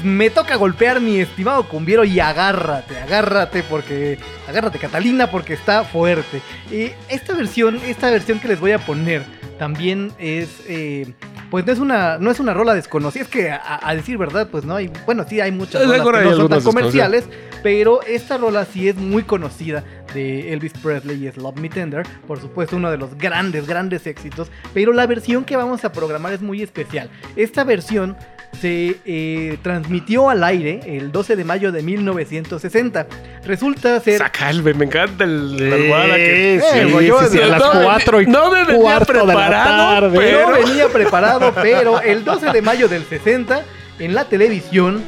[SPEAKER 2] Pues me toca golpear mi estimado cumbiero y agárrate, agárrate porque agárrate Catalina porque está fuerte. Y esta versión, esta versión que les voy a poner también es eh, pues no es una no es una rola desconocida, es que a, a decir verdad, pues no hay, bueno, sí hay muchas rolas que no son tan comerciales, pero esta rola sí es muy conocida de Elvis Presley y es Love Me Tender, por supuesto uno de los grandes grandes éxitos, pero la versión que vamos a programar es muy especial. Esta versión se eh, transmitió al aire el 12 de mayo de 1960. Resulta ser
[SPEAKER 1] Saca el, me encanta el, la almohada que...
[SPEAKER 2] sí,
[SPEAKER 1] Eh,
[SPEAKER 2] yo-
[SPEAKER 4] sí, a las
[SPEAKER 1] no,
[SPEAKER 4] cuatro y
[SPEAKER 1] no me venía
[SPEAKER 4] cuarto de la
[SPEAKER 1] preparado,
[SPEAKER 4] tarde.
[SPEAKER 1] pero...
[SPEAKER 2] No venía preparado, pero el 12 de mayo del 60, en la televisión,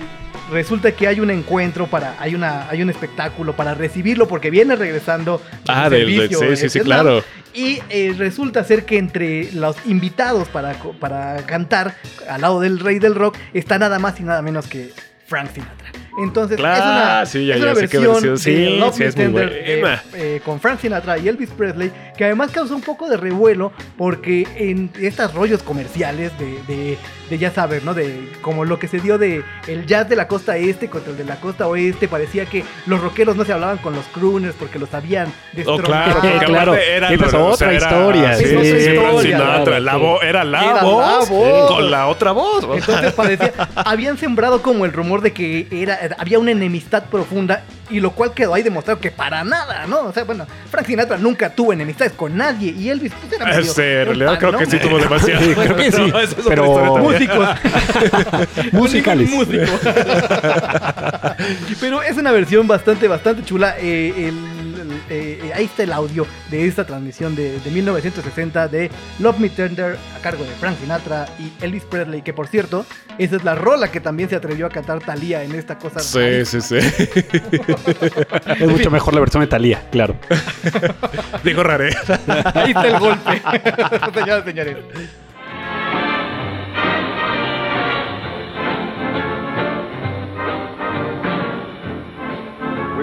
[SPEAKER 2] resulta que hay un encuentro para, hay una, hay un espectáculo para recibirlo porque viene regresando
[SPEAKER 1] Ah, del-
[SPEAKER 2] servicio
[SPEAKER 1] sí, sí, sí,
[SPEAKER 2] Vietnam.
[SPEAKER 1] claro.
[SPEAKER 2] Y eh, resulta ser que entre los invitados para, para cantar al lado del rey del rock está nada más y nada menos que Frank Sinatra. Entonces,
[SPEAKER 1] Claro,
[SPEAKER 2] es una,
[SPEAKER 1] sí, ya-
[SPEAKER 2] es una
[SPEAKER 1] sé qué
[SPEAKER 2] versión,
[SPEAKER 1] versión. Sí,
[SPEAKER 2] de Love
[SPEAKER 1] sí,
[SPEAKER 2] Me
[SPEAKER 1] es
[SPEAKER 2] Tender, eh, eh, con Frank Sinatra y Elvis Presley, que además causó un poco de revuelo porque en estos rollos comerciales de, de, de ya sabes, ¿no? De como lo que se dio de el jazz de la costa este contra el de la costa oeste, parecía que los rockeros no se hablaban con los crooners porque los habían
[SPEAKER 1] Oh,
[SPEAKER 2] destronado.
[SPEAKER 1] claro,
[SPEAKER 4] Claro,
[SPEAKER 1] era,
[SPEAKER 4] esa es
[SPEAKER 1] lo-
[SPEAKER 4] otra
[SPEAKER 1] era-
[SPEAKER 4] historia,
[SPEAKER 1] Sí,
[SPEAKER 2] otra
[SPEAKER 1] Sinatra,
[SPEAKER 4] claro,
[SPEAKER 1] la
[SPEAKER 4] sí.
[SPEAKER 1] vo- era la
[SPEAKER 2] Era la
[SPEAKER 1] voz
[SPEAKER 2] voz.
[SPEAKER 1] con la otra voz.
[SPEAKER 2] Entonces parecía, habían sembrado como el rumor de que era, había una enemistad profunda y lo cual quedó ahí demostrado que para nada, ¿no? O sea, bueno, Frank Sinatra nunca tuvo enemistades con nadie y Elvis pues era medio
[SPEAKER 1] Este, en realidad
[SPEAKER 2] pan,
[SPEAKER 1] creo
[SPEAKER 2] ¿no?
[SPEAKER 1] que sí tuvo demasiado.
[SPEAKER 4] Sí, creo que sí,
[SPEAKER 1] No, es
[SPEAKER 4] pero-.
[SPEAKER 2] Músicos.
[SPEAKER 4] Musicales.
[SPEAKER 2] Músico. Pero es una versión bastante, bastante chula. Eh, el- el- eh, ahí está el audio de esta transmisión de, de 1960 de Love Me Tender a cargo de Frank Sinatra y Elvis Presley, que por cierto, esa es la rola que también se atrevió a cantar Thalía en esta cosa.
[SPEAKER 1] Sí, sí, sí.
[SPEAKER 4] Es mucho mejor la versión de Thalía, claro.
[SPEAKER 1] Digo raré.
[SPEAKER 2] Ahí está el golpe. Señoras señores.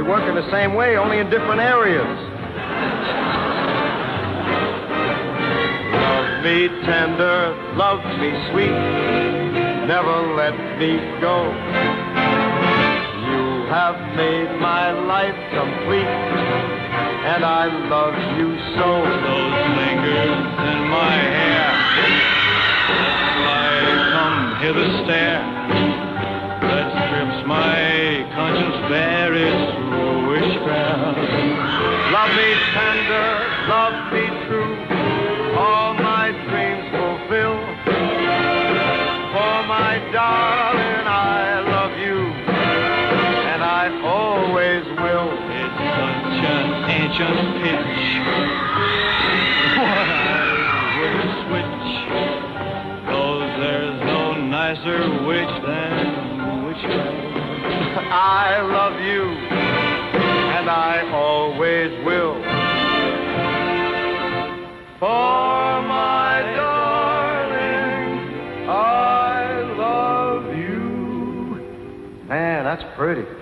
[SPEAKER 11] Work in the same way, only in different areas. Love me tender, love me sweet, never let me go. You have made my life complete, and I love you so.
[SPEAKER 12] Those fingers in my hair. Like come hither stare. That strips my conscience bare nicer witch than witchcraft.
[SPEAKER 11] I love you, and I always will. For my darling, I love you. Man, that's pretty.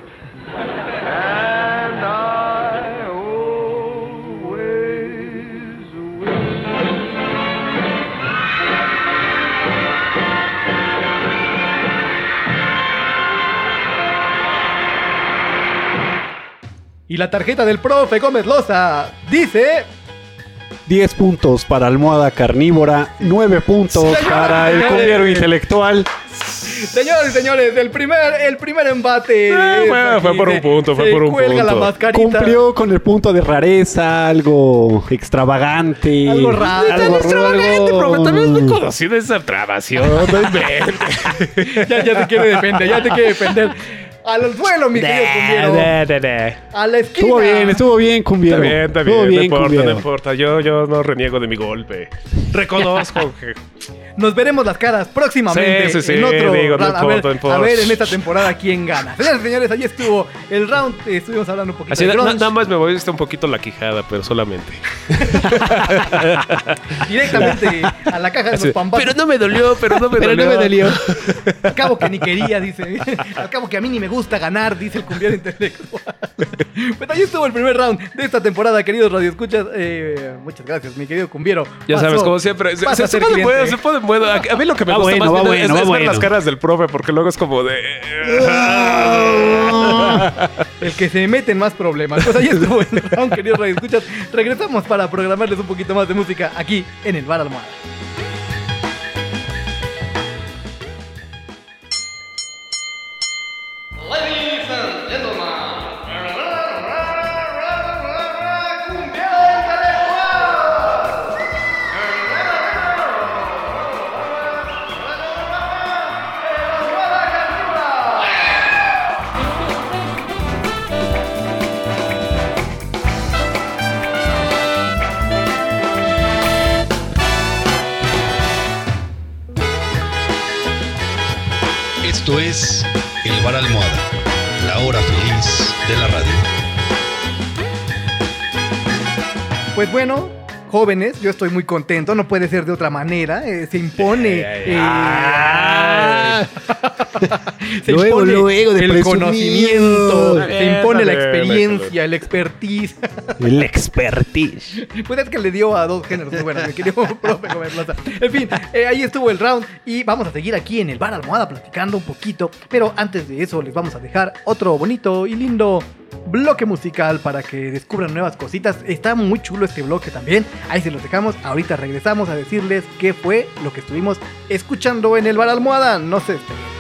[SPEAKER 2] Y la tarjeta del profe Gómez Loza dice.
[SPEAKER 4] 10 puntos para almohada carnívora, 9 puntos para el cumbiero intelectual.
[SPEAKER 2] Señores y señores, el primer, el primer embate.
[SPEAKER 1] Eh, fue- por un punto, fue
[SPEAKER 2] se
[SPEAKER 1] por un
[SPEAKER 2] cuelga la
[SPEAKER 1] punto.
[SPEAKER 2] mascarita.
[SPEAKER 4] Cumplió con el punto de rareza, algo extravagante.
[SPEAKER 2] Algo raro.
[SPEAKER 4] Algo
[SPEAKER 1] extravagante, profe. También es muy conocida esa trabación.
[SPEAKER 2] Ya te quiere defender, ya te quiere defender. Al suelo, mi querido cumbiero.
[SPEAKER 1] Da, da, da.
[SPEAKER 2] A la esquina.
[SPEAKER 4] Estuvo bien, estuvo bien, Cumbiero.
[SPEAKER 1] Está bien, está
[SPEAKER 4] Estuvo
[SPEAKER 1] bien, no importa,
[SPEAKER 4] Cumbiero.
[SPEAKER 1] no importa. Yo, yo no reniego de mi golpe. Reconozco que
[SPEAKER 2] Nos veremos las caras próximamente
[SPEAKER 1] Sí, sí, sí,
[SPEAKER 2] en otro
[SPEAKER 1] digo, no
[SPEAKER 2] round. a, ver,
[SPEAKER 1] importa, no importa.
[SPEAKER 2] a ver en esta temporada quién gana. Señores, señores, ahí estuvo el round. Eh, estuvimos hablando un poquito
[SPEAKER 1] Así
[SPEAKER 2] de
[SPEAKER 1] na- nada más me voy a un poquito la quijada, pero solamente.
[SPEAKER 2] directamente a la caja de los pambazos.
[SPEAKER 1] pero no me dolió, pero no me
[SPEAKER 4] Pero
[SPEAKER 1] dolió.
[SPEAKER 4] no me dolió.
[SPEAKER 2] Al cabo que ni quería, dice. Al cabo que a mí ni me gusta ganar, dice el cumbiero intelectual. Pues ahí estuvo el primer round de esta temporada, queridos radioescuchas. Eh, muchas gracias, mi querido cumbiero.
[SPEAKER 1] Ya
[SPEAKER 2] Pasó-
[SPEAKER 1] sabes, como siempre. Se,
[SPEAKER 2] pasa
[SPEAKER 1] se, bueno. A, mí lo que me
[SPEAKER 4] Va
[SPEAKER 1] gusta
[SPEAKER 4] bueno,
[SPEAKER 1] más
[SPEAKER 4] va
[SPEAKER 1] bien
[SPEAKER 4] bueno,
[SPEAKER 1] es,
[SPEAKER 4] va
[SPEAKER 1] es ver las caras del profe, porque luego es como de...
[SPEAKER 2] El que se mete en más problemas. Pues ahí estuvo el round, queridos radioescuchas. Regresamos para programarles un poquito más de música aquí en el Bar Almohada.
[SPEAKER 9] Esto es El Bar Almohada, la hora feliz de la radio.
[SPEAKER 2] Pues bueno, jóvenes, yo estoy muy contento, no puede ser de otra manera, eh, se impone. eh, se
[SPEAKER 4] Luego,
[SPEAKER 2] impone
[SPEAKER 4] luego de
[SPEAKER 2] el
[SPEAKER 4] presumido.
[SPEAKER 2] conocimiento, se impone la experiencia, el expertise.
[SPEAKER 4] El expertise.
[SPEAKER 2] Pues es que le dio a dos géneros muy buenos, mi querido profe Gómez Plaza. En fin, eh, ahí estuvo el round y vamos a seguir aquí en el bar Almohada platicando un poquito. Pero antes de eso les vamos a dejar otro bonito y lindo bloque musical para que descubran nuevas cositas. Está muy chulo este bloque también. Ahí se los dejamos. Ahorita regresamos a decirles qué fue lo que estuvimos escuchando en el bar Almohada. No se despeguen.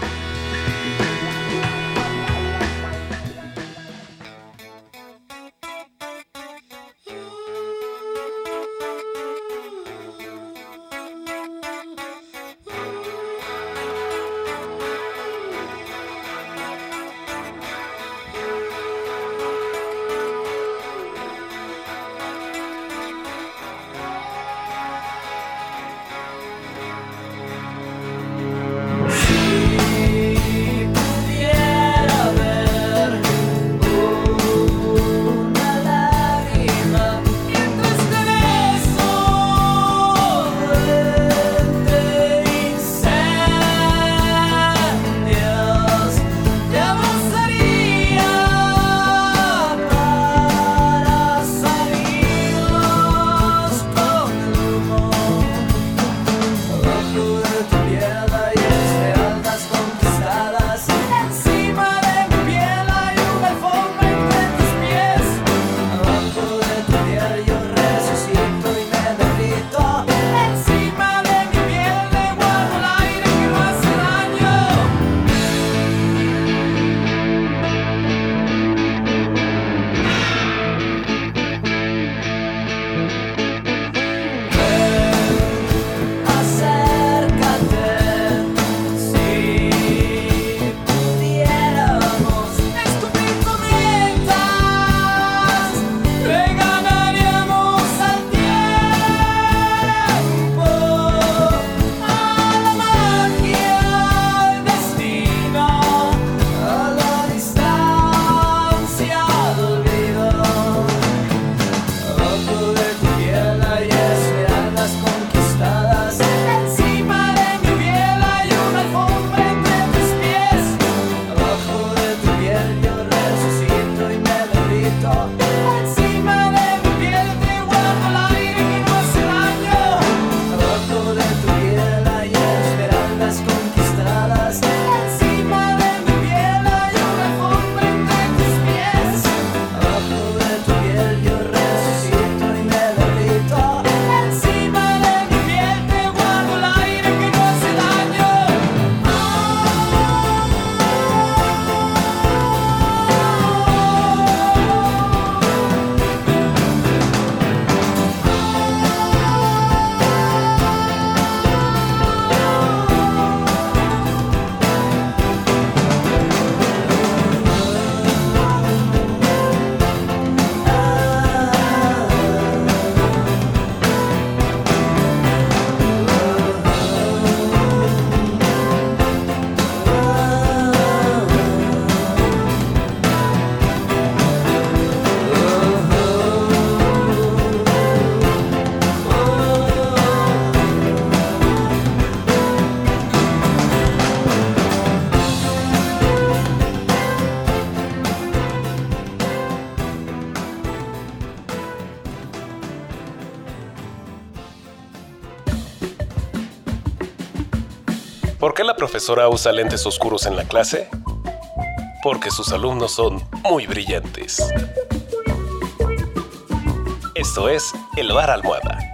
[SPEAKER 12] ¿Por qué la profesora usa lentes oscuros en la clase? Porque sus alumnos son muy brillantes. Esto es El Bar Almohada.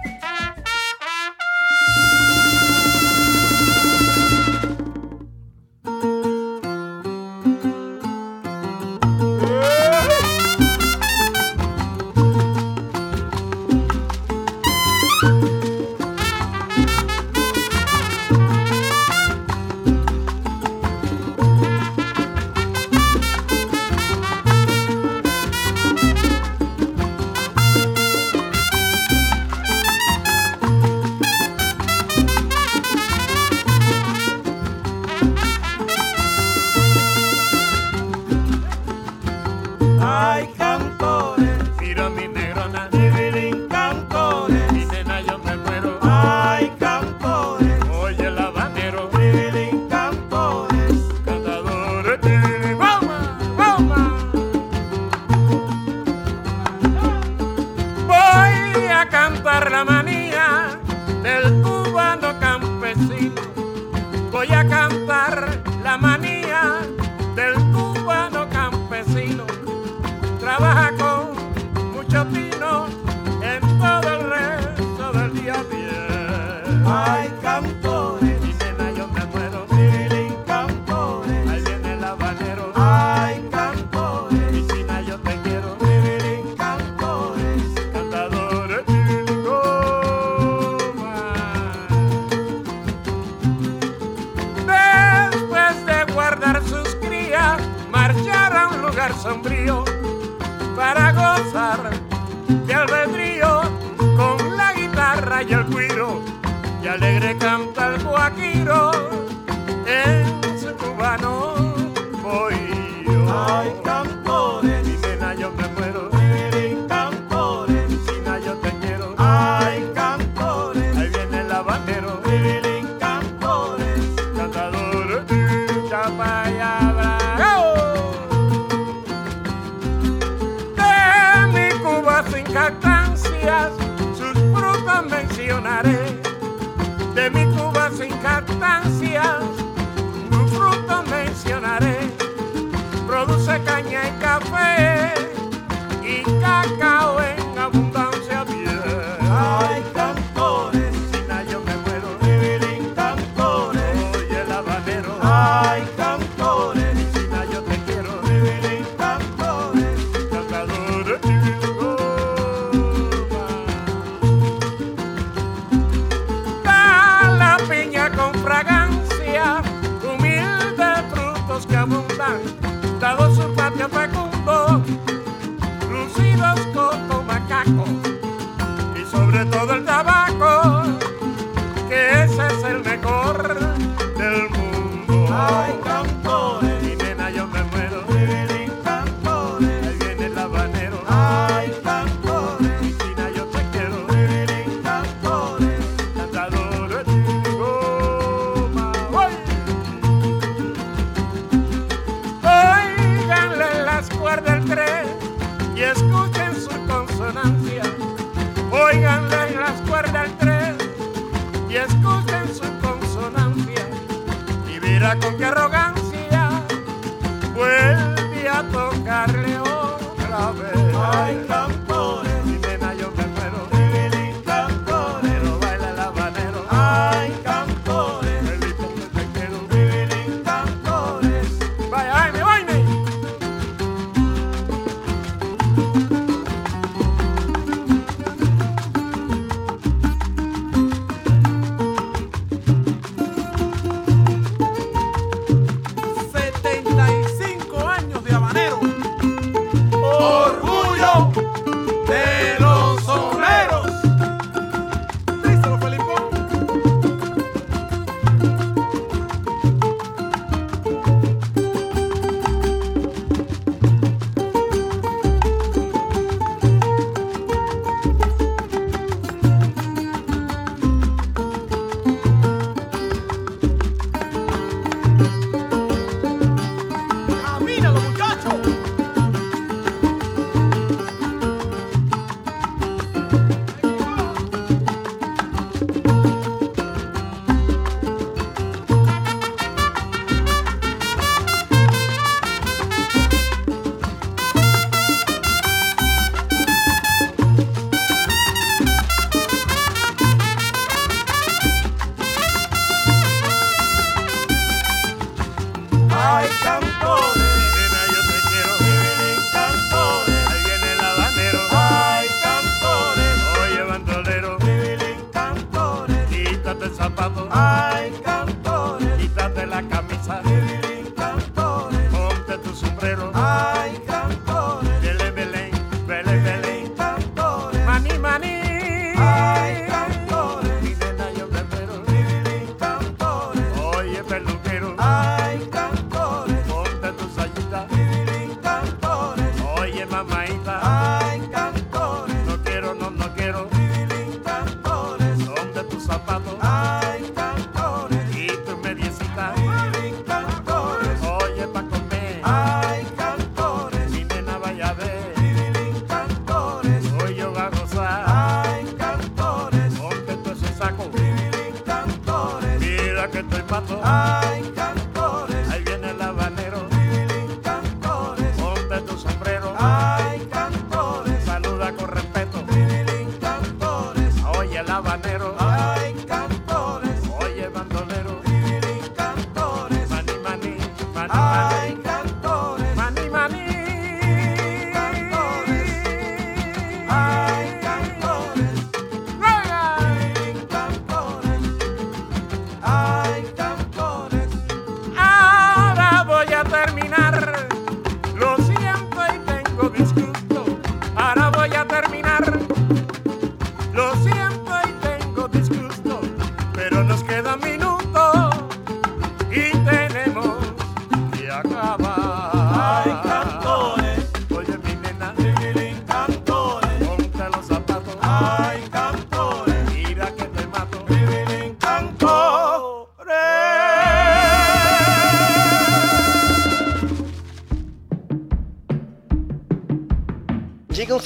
[SPEAKER 13] time.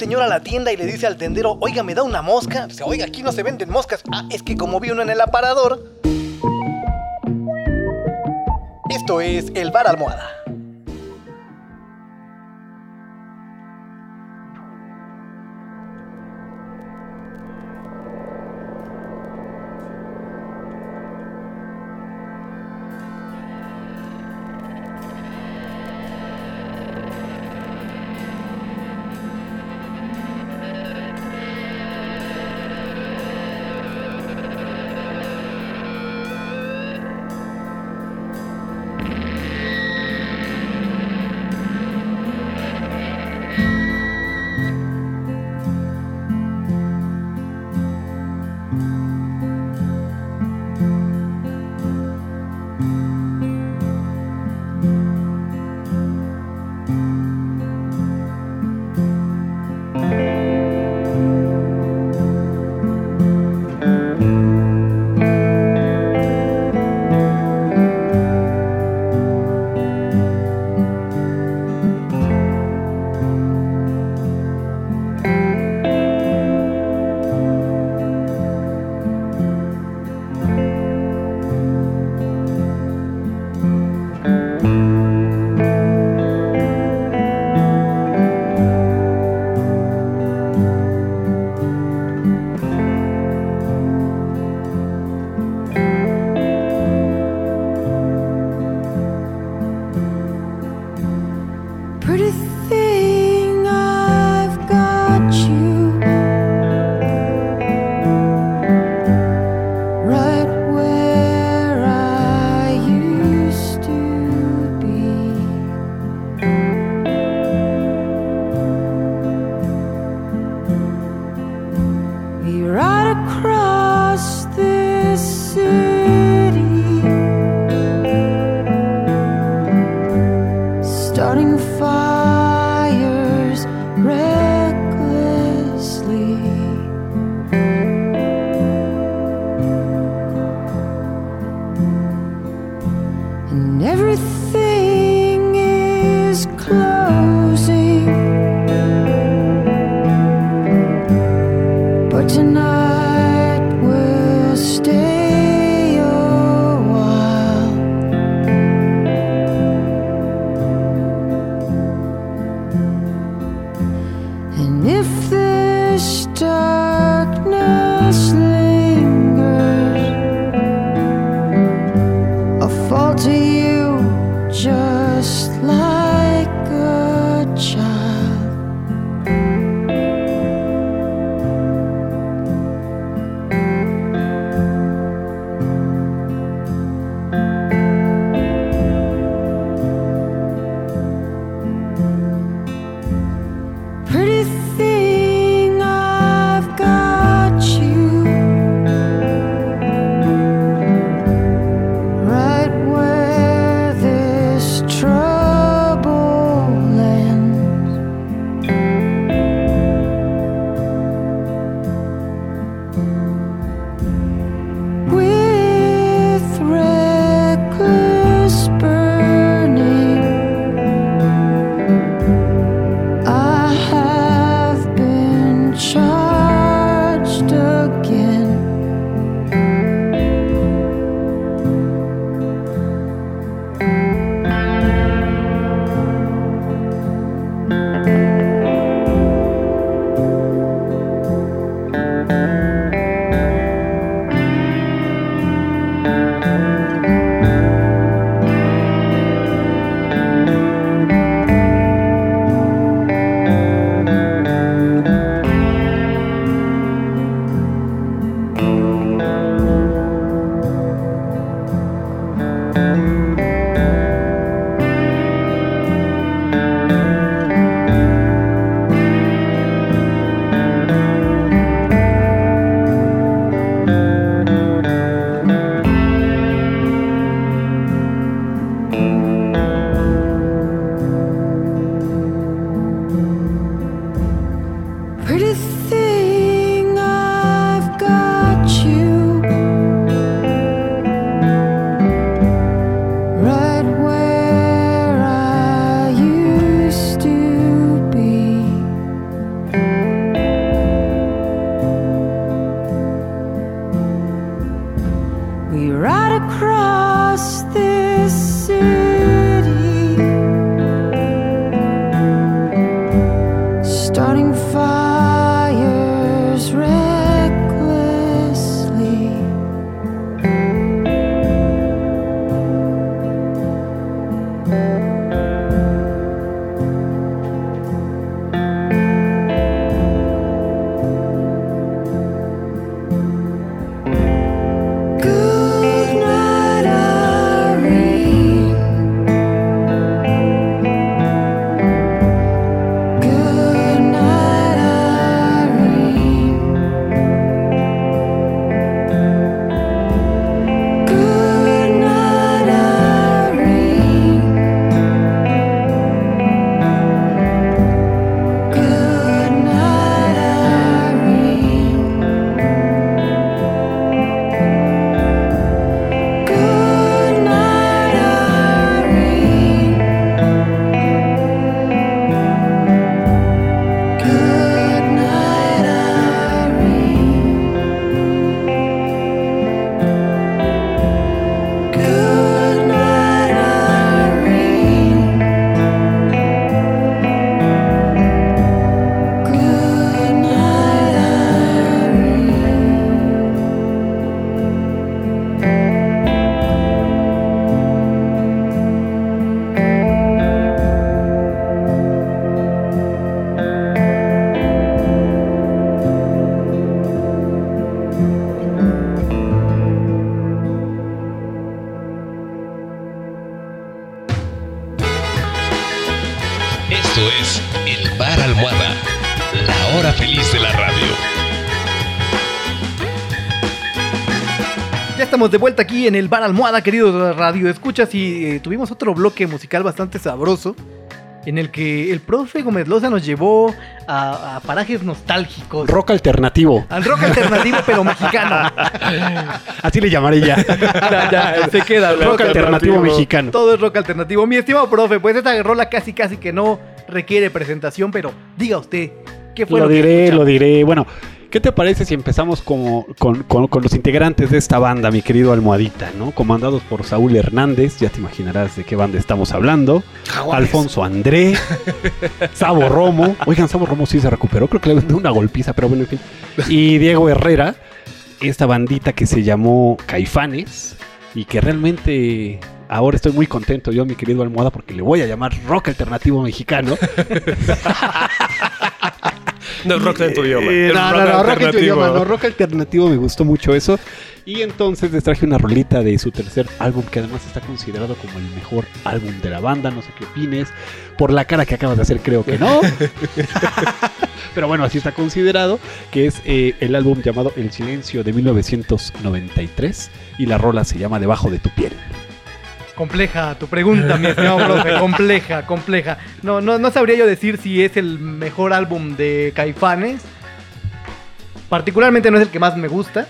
[SPEAKER 13] señora a la
[SPEAKER 5] tienda y le dice al tendero, oiga, ¿me da una mosca? Dice, oiga, aquí no se venden moscas. Ah, es que como vi uno en el aparador. Esto es El Bar Almohada.
[SPEAKER 2] Estamos de vuelta aquí en el Bar Almohada, queridos Radio Escuchas, y eh, tuvimos otro bloque musical bastante sabroso en el que el profe Gómez Loza nos llevó a, a parajes nostálgicos.
[SPEAKER 4] Rock alternativo.
[SPEAKER 2] Al rock alternativo, pero mexicano.
[SPEAKER 4] Así le llamaré ya.
[SPEAKER 2] ya, ya, se queda.
[SPEAKER 4] Rock alternativo mexicano.
[SPEAKER 2] Todo es rock alternativo. Mi estimado profe, pues esta rola casi casi que no requiere presentación, pero diga usted, ¿qué fue lo,
[SPEAKER 4] Lo
[SPEAKER 2] que
[SPEAKER 4] diré, lo diré. Bueno, ¿qué te parece si empezamos como, con, con- con los integrantes de esta banda, mi querido Almohadita, ¿no? Comandados por Saúl Hernández, ya te imaginarás de qué banda estamos hablando. Alfonso André, Sabo Romo. Oigan, Sabo Romo sí se recuperó, creo que le dio una golpiza, pero bueno, en fin. Y Diego Herrera, esta bandita que se llamó Caifanes y que realmente ahora estoy muy contento yo, mi querido Almohada, porque le voy a llamar rock alternativo mexicano.
[SPEAKER 1] No es rock en tu idioma.
[SPEAKER 4] Eh, no,
[SPEAKER 1] rock
[SPEAKER 4] no, no, rock en tu idioma, no, rock alternativo me gustó mucho eso. Y entonces les traje una rolita de su tercer álbum que además está considerado como el mejor álbum de la banda, no sé qué opines. Por la cara que acabas de hacer creo que no. Pero bueno, así está considerado, que es eh, el álbum llamado El Silencio de 1993 y la rola se llama Debajo de tu piel.
[SPEAKER 2] Compleja tu pregunta, mi estimado profe. Compleja, compleja. No, no, no sabría yo decir si es el mejor álbum de Caifanes. Particularmente no es el que más me gusta.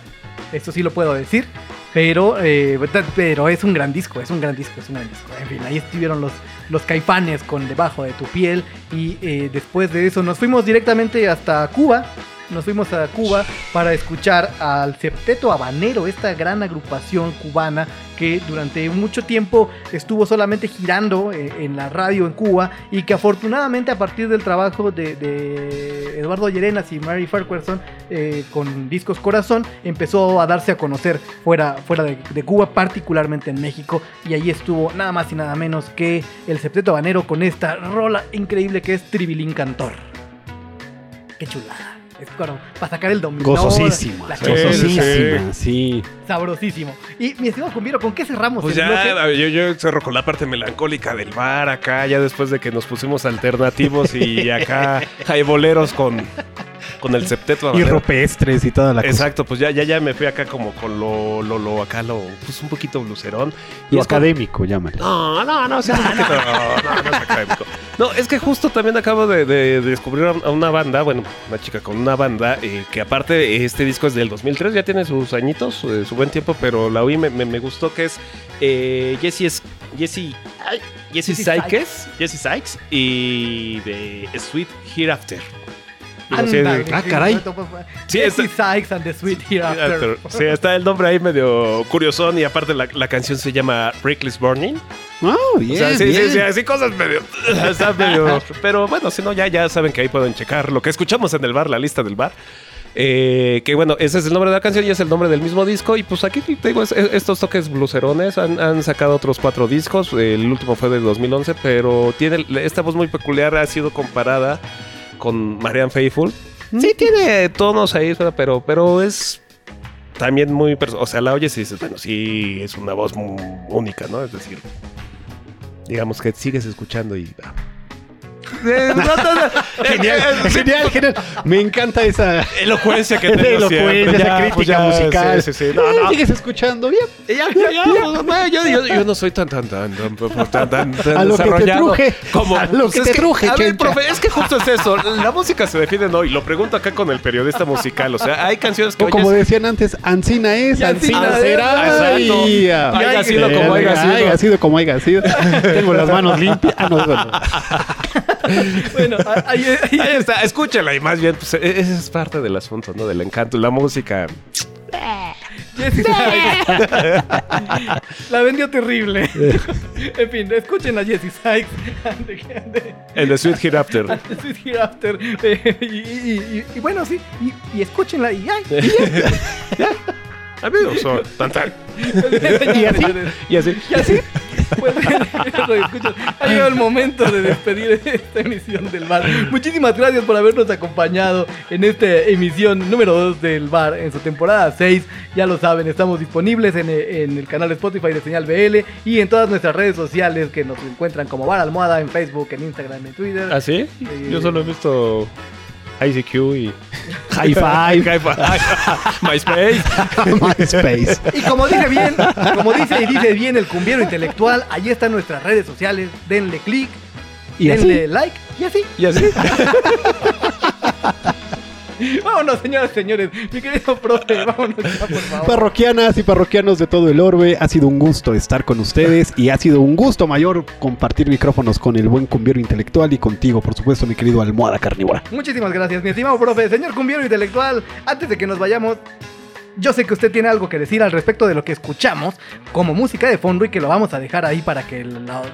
[SPEAKER 2] Eso sí lo puedo decir. Pero, eh, pero es un gran disco, es un gran disco, es un gran disco. En fin, ahí estuvieron los, los caifanes con Debajo de tu piel. Y eh, después de eso nos fuimos directamente hasta Cuba. Nos fuimos a Cuba para escuchar al Septeto Habanero, esta gran agrupación cubana que durante mucho tiempo estuvo solamente girando eh, en la radio en Cuba y que afortunadamente a partir del trabajo de, Eduardo Llerenas y Mary Farquharson eh, con Discos Corazón empezó a darse a conocer fuera, fuera de, de Cuba, particularmente en México y ahí estuvo nada más y nada menos que el Septeto Habanero con esta rola increíble que es Tribilín Cantor. Qué chulada. Es claro, para sacar el dominó.
[SPEAKER 4] Gozosísima,
[SPEAKER 2] la
[SPEAKER 4] gozosísima, sí.
[SPEAKER 2] Sabrosísimo. Y mi estimado Cumbiero, ¿con qué cerramos
[SPEAKER 1] Pues
[SPEAKER 2] el bloque?
[SPEAKER 1] ya, yo, yo cerro con la parte melancólica del bar acá, ya después de que nos pusimos alternativos y acá hay boleros con, con el septeto.
[SPEAKER 4] Y rupestres y toda la cosa.
[SPEAKER 1] Exacto, pues ya, ya, ya me fui acá como con lo, lo, lo acá, lo, pues un poquito blucerón. Y
[SPEAKER 4] Lo
[SPEAKER 1] es como-
[SPEAKER 4] académico, llámale.
[SPEAKER 1] No, no, no, sí, es un poquito- no, no, no es académico. No, es que justo también acabo de, de- de descubrir a una banda, bueno, una chica con una banda, eh, que aparte este disco es del 2003, ya tiene sus añitos, eh, su buen tiempo, pero la oí, me, me, me gustó que es eh, Jessie es Jessie, ay, Jessie
[SPEAKER 2] Jessie
[SPEAKER 1] Sykes, Jessie Sykes y de Sweet Hereafter. De-
[SPEAKER 4] Ah, caray.
[SPEAKER 1] Sí,
[SPEAKER 2] Jesse
[SPEAKER 1] está-
[SPEAKER 2] Sykes and the Sweet Hereafter.
[SPEAKER 1] Sí, está el nombre ahí medio curiosón y aparte la, la canción se llama Reckless Burning.
[SPEAKER 4] Ah, bien,
[SPEAKER 1] O sea, sí,
[SPEAKER 4] bien.
[SPEAKER 1] sí, sí, así cosas medio. Está medio. Pero bueno, si no, ya, ya saben que ahí pueden checar lo que escuchamos en el bar, la lista del bar. Eh, que bueno, ese es el nombre de la canción y es el nombre del mismo disco. Y pues aquí te digo, es- estos toques blucerones han, han sacado otros cuatro discos. El último fue de 2011, pero tiene esta voz muy peculiar. Ha sido comparada con Marianne Faithful. Sí, tiene tonos ahí, pero, pero es también muy. O sea, la oyes y dices, bueno, sí, es una voz muy única, ¿no? Es decir, digamos que sigues escuchando y. ah.
[SPEAKER 4] Genial, genial, genial. Me encanta esa
[SPEAKER 1] elocuencia que
[SPEAKER 4] esa
[SPEAKER 1] tengo
[SPEAKER 4] elocuencia, esa
[SPEAKER 1] Ya,
[SPEAKER 4] crítica
[SPEAKER 1] pues ya,
[SPEAKER 4] musical.
[SPEAKER 1] sí, sí, sí. No,
[SPEAKER 4] Eh,
[SPEAKER 1] no.
[SPEAKER 4] Sigues escuchando bien.
[SPEAKER 1] Ya, ya, ya, pues, bueno, yo, yo- yo no soy tan, tan, tan, tan, tan, tan, tan
[SPEAKER 4] A lo que te
[SPEAKER 1] desarrollado
[SPEAKER 4] truje.
[SPEAKER 1] como
[SPEAKER 4] A lo
[SPEAKER 1] pues,
[SPEAKER 4] que
[SPEAKER 1] es
[SPEAKER 4] te truje,
[SPEAKER 1] A ver, profe, es que justo es eso. La música se define no y lo pregunto acá con el periodista musical. O sea, hay canciones que
[SPEAKER 4] O como
[SPEAKER 1] oyes-
[SPEAKER 4] decían antes, Ancina es,
[SPEAKER 2] Ancina
[SPEAKER 4] será. Y,
[SPEAKER 1] Haya sido
[SPEAKER 4] eh,
[SPEAKER 1] como haya sido.
[SPEAKER 4] Haya sido como haya sido. Tengo las manos limpias. Ah, no, bueno.
[SPEAKER 2] Bueno, ahí, ahí-
[SPEAKER 1] Ahí está, escúchala y más bien, pues, e- ese es parte del asunto, ¿no? Del encanto. La música.
[SPEAKER 2] Sykes. La vendió terrible. en fin, escuchen a Jesse Sykes. and the-
[SPEAKER 1] Sweet Hereafter.
[SPEAKER 2] the Sweet Hereafter. Eh, y, y- y- y bueno, sí. Y, escúchenla y ay. ya.
[SPEAKER 1] Amigos, son tan, tan.
[SPEAKER 2] y así.
[SPEAKER 1] Y así.
[SPEAKER 2] Y así. Pues, ha llegado el momento de despedir esta emisión del bar. Muchísimas gracias por habernos acompañado en esta emisión número 2 del bar en su temporada 6. Ya lo saben, estamos disponibles en, en el canal de Spotify de Señal BL y en todas nuestras redes sociales que nos encuentran como Bar Almohada en Facebook, en Instagram, en Twitter.
[SPEAKER 1] ¿Ah, sí?
[SPEAKER 2] Sí.
[SPEAKER 1] Yo solo he visto ICQ y
[SPEAKER 4] High five.
[SPEAKER 1] High five. MySpace.
[SPEAKER 4] MySpace.
[SPEAKER 2] Y como dice bien, como dice y dice bien el cumbiero intelectual, ahí están nuestras redes sociales. Denle click,
[SPEAKER 4] Y
[SPEAKER 2] denle
[SPEAKER 4] así.
[SPEAKER 2] like y así.
[SPEAKER 1] Y así.
[SPEAKER 2] Vámonos, señoras y señores. Mi querido profe, vámonos ya, por favor.
[SPEAKER 4] Parroquianas y parroquianos de todo el orbe, ha sido un gusto estar con ustedes y ha sido un gusto mayor compartir micrófonos con el buen cumbiero intelectual y contigo, por supuesto, mi querido almohada carnívora.
[SPEAKER 2] Muchísimas gracias, mi estimado profe. Señor cumbiero intelectual, antes de que nos vayamos, yo sé que usted tiene algo que decir al respecto de lo que escuchamos como música de fondo y que lo vamos a dejar ahí para que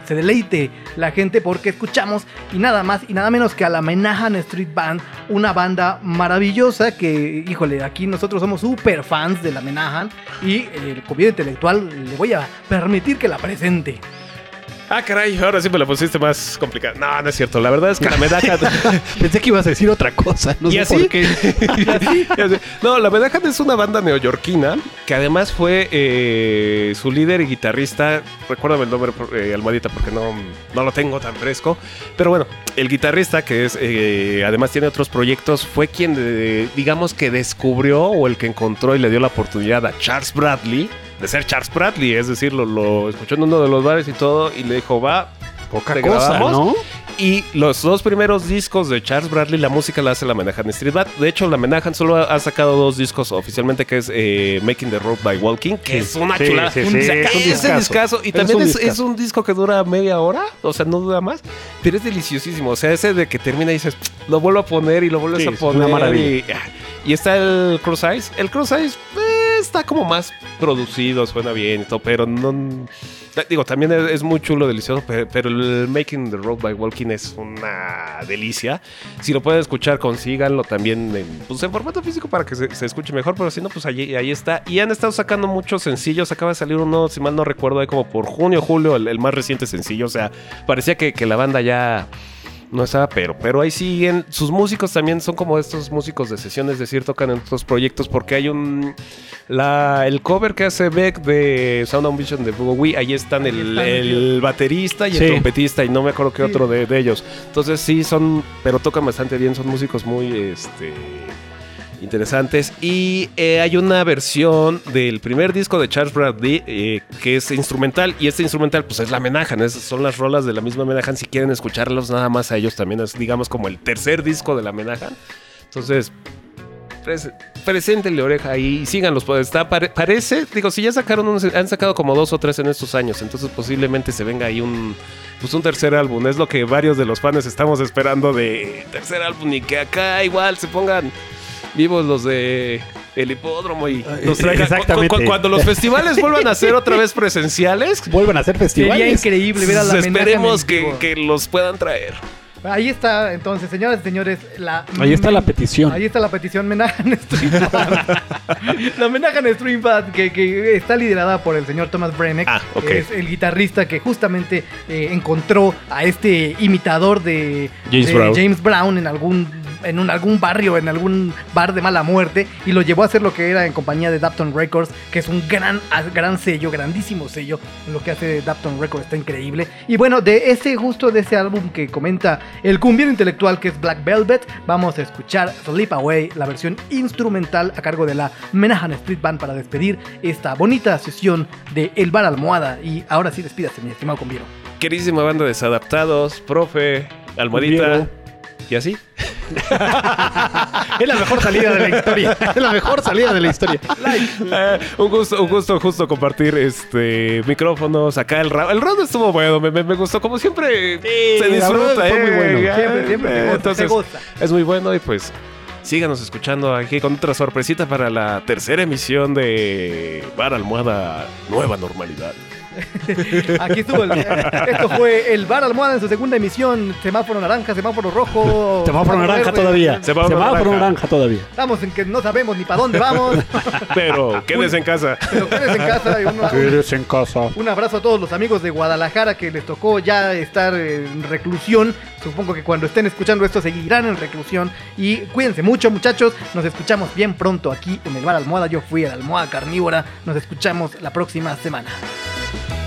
[SPEAKER 2] se deleite la gente porque escuchamos y nada más y nada menos que a la Menahan Street Band, una banda maravillosa que, híjole, aquí nosotros somos super fans de la Menahan y el cumbiero intelectual le voy a permitir que la presente.
[SPEAKER 1] Ah, caray, ahora sí me la pusiste más complicada. No, no es cierto. La verdad es que la medalla.
[SPEAKER 4] Pensé que ibas a decir otra cosa, no
[SPEAKER 1] ¿Y
[SPEAKER 4] sé
[SPEAKER 1] así?
[SPEAKER 4] por qué.
[SPEAKER 1] Y así. No, la Medajan es una banda neoyorquina que además fue eh, su líder y guitarrista. Recuérdame el nombre, eh, Almadita, porque no, no lo tengo tan fresco. Pero bueno, el guitarrista, que es eh, además tiene otros proyectos, fue quien, eh, digamos, que descubrió o el que encontró y le dio la oportunidad a Charles Bradley de ser Charles Bradley. Es decir, lo, lo escuchó en uno de los bares y todo y le dijo, va.
[SPEAKER 4] Poca
[SPEAKER 1] te
[SPEAKER 4] cosa,
[SPEAKER 1] grabamos".
[SPEAKER 4] ¿no?
[SPEAKER 1] Y los dos primeros discos de Charles Bradley, la música la hace la Menahan Street Band. De hecho, la Menahan solo ha, sacado dos discos oficialmente, que es eh, Making the Road by Walking, que es una
[SPEAKER 4] Sí,
[SPEAKER 1] chulada.
[SPEAKER 4] sí,
[SPEAKER 1] Un
[SPEAKER 4] es un
[SPEAKER 1] Ese
[SPEAKER 4] discazo.
[SPEAKER 1] discazo. Y
[SPEAKER 4] Es
[SPEAKER 1] también
[SPEAKER 4] un
[SPEAKER 1] es,
[SPEAKER 4] discazo.
[SPEAKER 1] es un disco que dura media hora, o sea, no dura más, pero es deliciosísimo. O sea, ese de que termina y dices, lo vuelvo a poner y lo vuelves
[SPEAKER 4] Sí,
[SPEAKER 1] a
[SPEAKER 4] es
[SPEAKER 1] poner.
[SPEAKER 4] una maravilla.
[SPEAKER 1] Y, y está el Cross Eyes. El Cross Eyes eh, está como más producido, suena bien y todo, pero no. Digo, también es, muy chulo, delicioso, pe- pero, el Making the Road by Walking es una delicia. Si lo pueden escuchar, consíganlo también en, pues, en formato físico para que se, escuche mejor, pero si no, pues ahí, ahí está. Y han estado sacando muchos sencillos. Acaba de salir uno, si mal no recuerdo, ahí como por junio, julio, el, más reciente sencillo. O sea, parecía que la banda ya no estaba, pero, pero ahí siguen. Sus músicos también son como estos músicos de sesión, es decir, tocan en otros proyectos porque hay un. La, el cover que hace Beck de Sound and Vision de Bowie, ahí están el,
[SPEAKER 2] están
[SPEAKER 1] el baterista y el trompetista, y no me acuerdo qué
[SPEAKER 2] Sí.
[SPEAKER 1] otro de, de ellos. Entonces sí, son, pero tocan bastante bien, son músicos muy este, interesantes. Y eh, hay una versión del primer disco de Charles Bradley eh, que es instrumental, y este instrumental pues es la Menahan, esas son las rolas de la misma Menahan, si quieren escucharlos nada más a ellos también, es digamos como el tercer disco de la Menahan. Entonces, pres- preséntenle oreja ahí y síganlos. Pues está, pare- parece, digo, si ya sacaron, han sacado como dos o tres en estos años, entonces posiblemente se venga ahí un, pues un tercer álbum. Es lo que varios de los fans estamos esperando de tercer álbum y que acá igual se pongan vivos los de el hipódromo y nos
[SPEAKER 4] exactamente.
[SPEAKER 1] cu- cu- cuando los festivales vuelvan a ser otra vez presenciales.
[SPEAKER 4] Vuelvan a
[SPEAKER 2] Sería
[SPEAKER 4] festivales.
[SPEAKER 2] increíble ver a la
[SPEAKER 1] esperemos que, que los puedan traer.
[SPEAKER 2] Ahí está, entonces, señoras y señores, la...
[SPEAKER 4] Ahí está la petición.
[SPEAKER 2] Ahí está la petición Menahan Stream Band. la Menahan Stream Band que, que está liderada por el señor Thomas Brenneck.
[SPEAKER 1] Ah,
[SPEAKER 2] que Es el guitarrista que justamente eh, encontró a este imitador de
[SPEAKER 1] James
[SPEAKER 2] de
[SPEAKER 1] Brown.
[SPEAKER 2] James Brown en algún en un, algún barrio, en algún bar de mala muerte y lo llevó a hacer lo que era en compañía de Dapton Records, que es un gran, gran sello, grandísimo sello. Lo que hace Dapton Records está increíble. Y bueno, de ese justo de ese álbum que comenta el cumbiero intelectual que es Black Velvet, vamos a escuchar Sleep Away, la versión instrumental a cargo de la Menahan Street Band para despedir esta bonita sesión de El Bar Almohada. Y ahora sí, despídase, mi estimado cumbiero.
[SPEAKER 1] Queridísima banda de desadaptados, profe, almohadita.
[SPEAKER 4] Cumbiero.
[SPEAKER 1] Y así.
[SPEAKER 4] Es la mejor salida de la historia. Es la mejor salida de la historia.
[SPEAKER 1] Eh, un gusto, un gusto justo compartir este micrófonos acá el round. El round estuvo bueno, me, me- me gustó. Como siempre se disfruta,
[SPEAKER 4] fue
[SPEAKER 1] eh,
[SPEAKER 4] muy bueno.
[SPEAKER 1] ya,
[SPEAKER 2] Siempre, siempre
[SPEAKER 1] eh, entonces, es muy bueno y pues síganos escuchando aquí con otra sorpresita para la tercera emisión de Bar Almohada Nueva Normalidad.
[SPEAKER 2] Aquí estuvo. el- esto fue el Bar Almohada en su segunda emisión. Semáforo naranja, semáforo rojo.
[SPEAKER 4] Semáforo naranja
[SPEAKER 2] verde.
[SPEAKER 4] todavía.
[SPEAKER 1] Semáforo
[SPEAKER 4] Semáforo
[SPEAKER 1] naranja.
[SPEAKER 4] naranja todavía.
[SPEAKER 2] Estamos en que no sabemos ni para dónde vamos.
[SPEAKER 1] Pero quédese en casa.
[SPEAKER 2] Pero quédese en casa. y uno-
[SPEAKER 4] Quédese en casa.
[SPEAKER 2] Un abrazo a todos los amigos de Guadalajara que les tocó ya estar en reclusión. Supongo que cuando estén escuchando esto seguirán en reclusión. Y cuídense mucho, muchachos. Nos escuchamos bien pronto aquí en el Bar Almohada. Yo fui a la Almohada Carnívora. Nos escuchamos la próxima semana. Bye.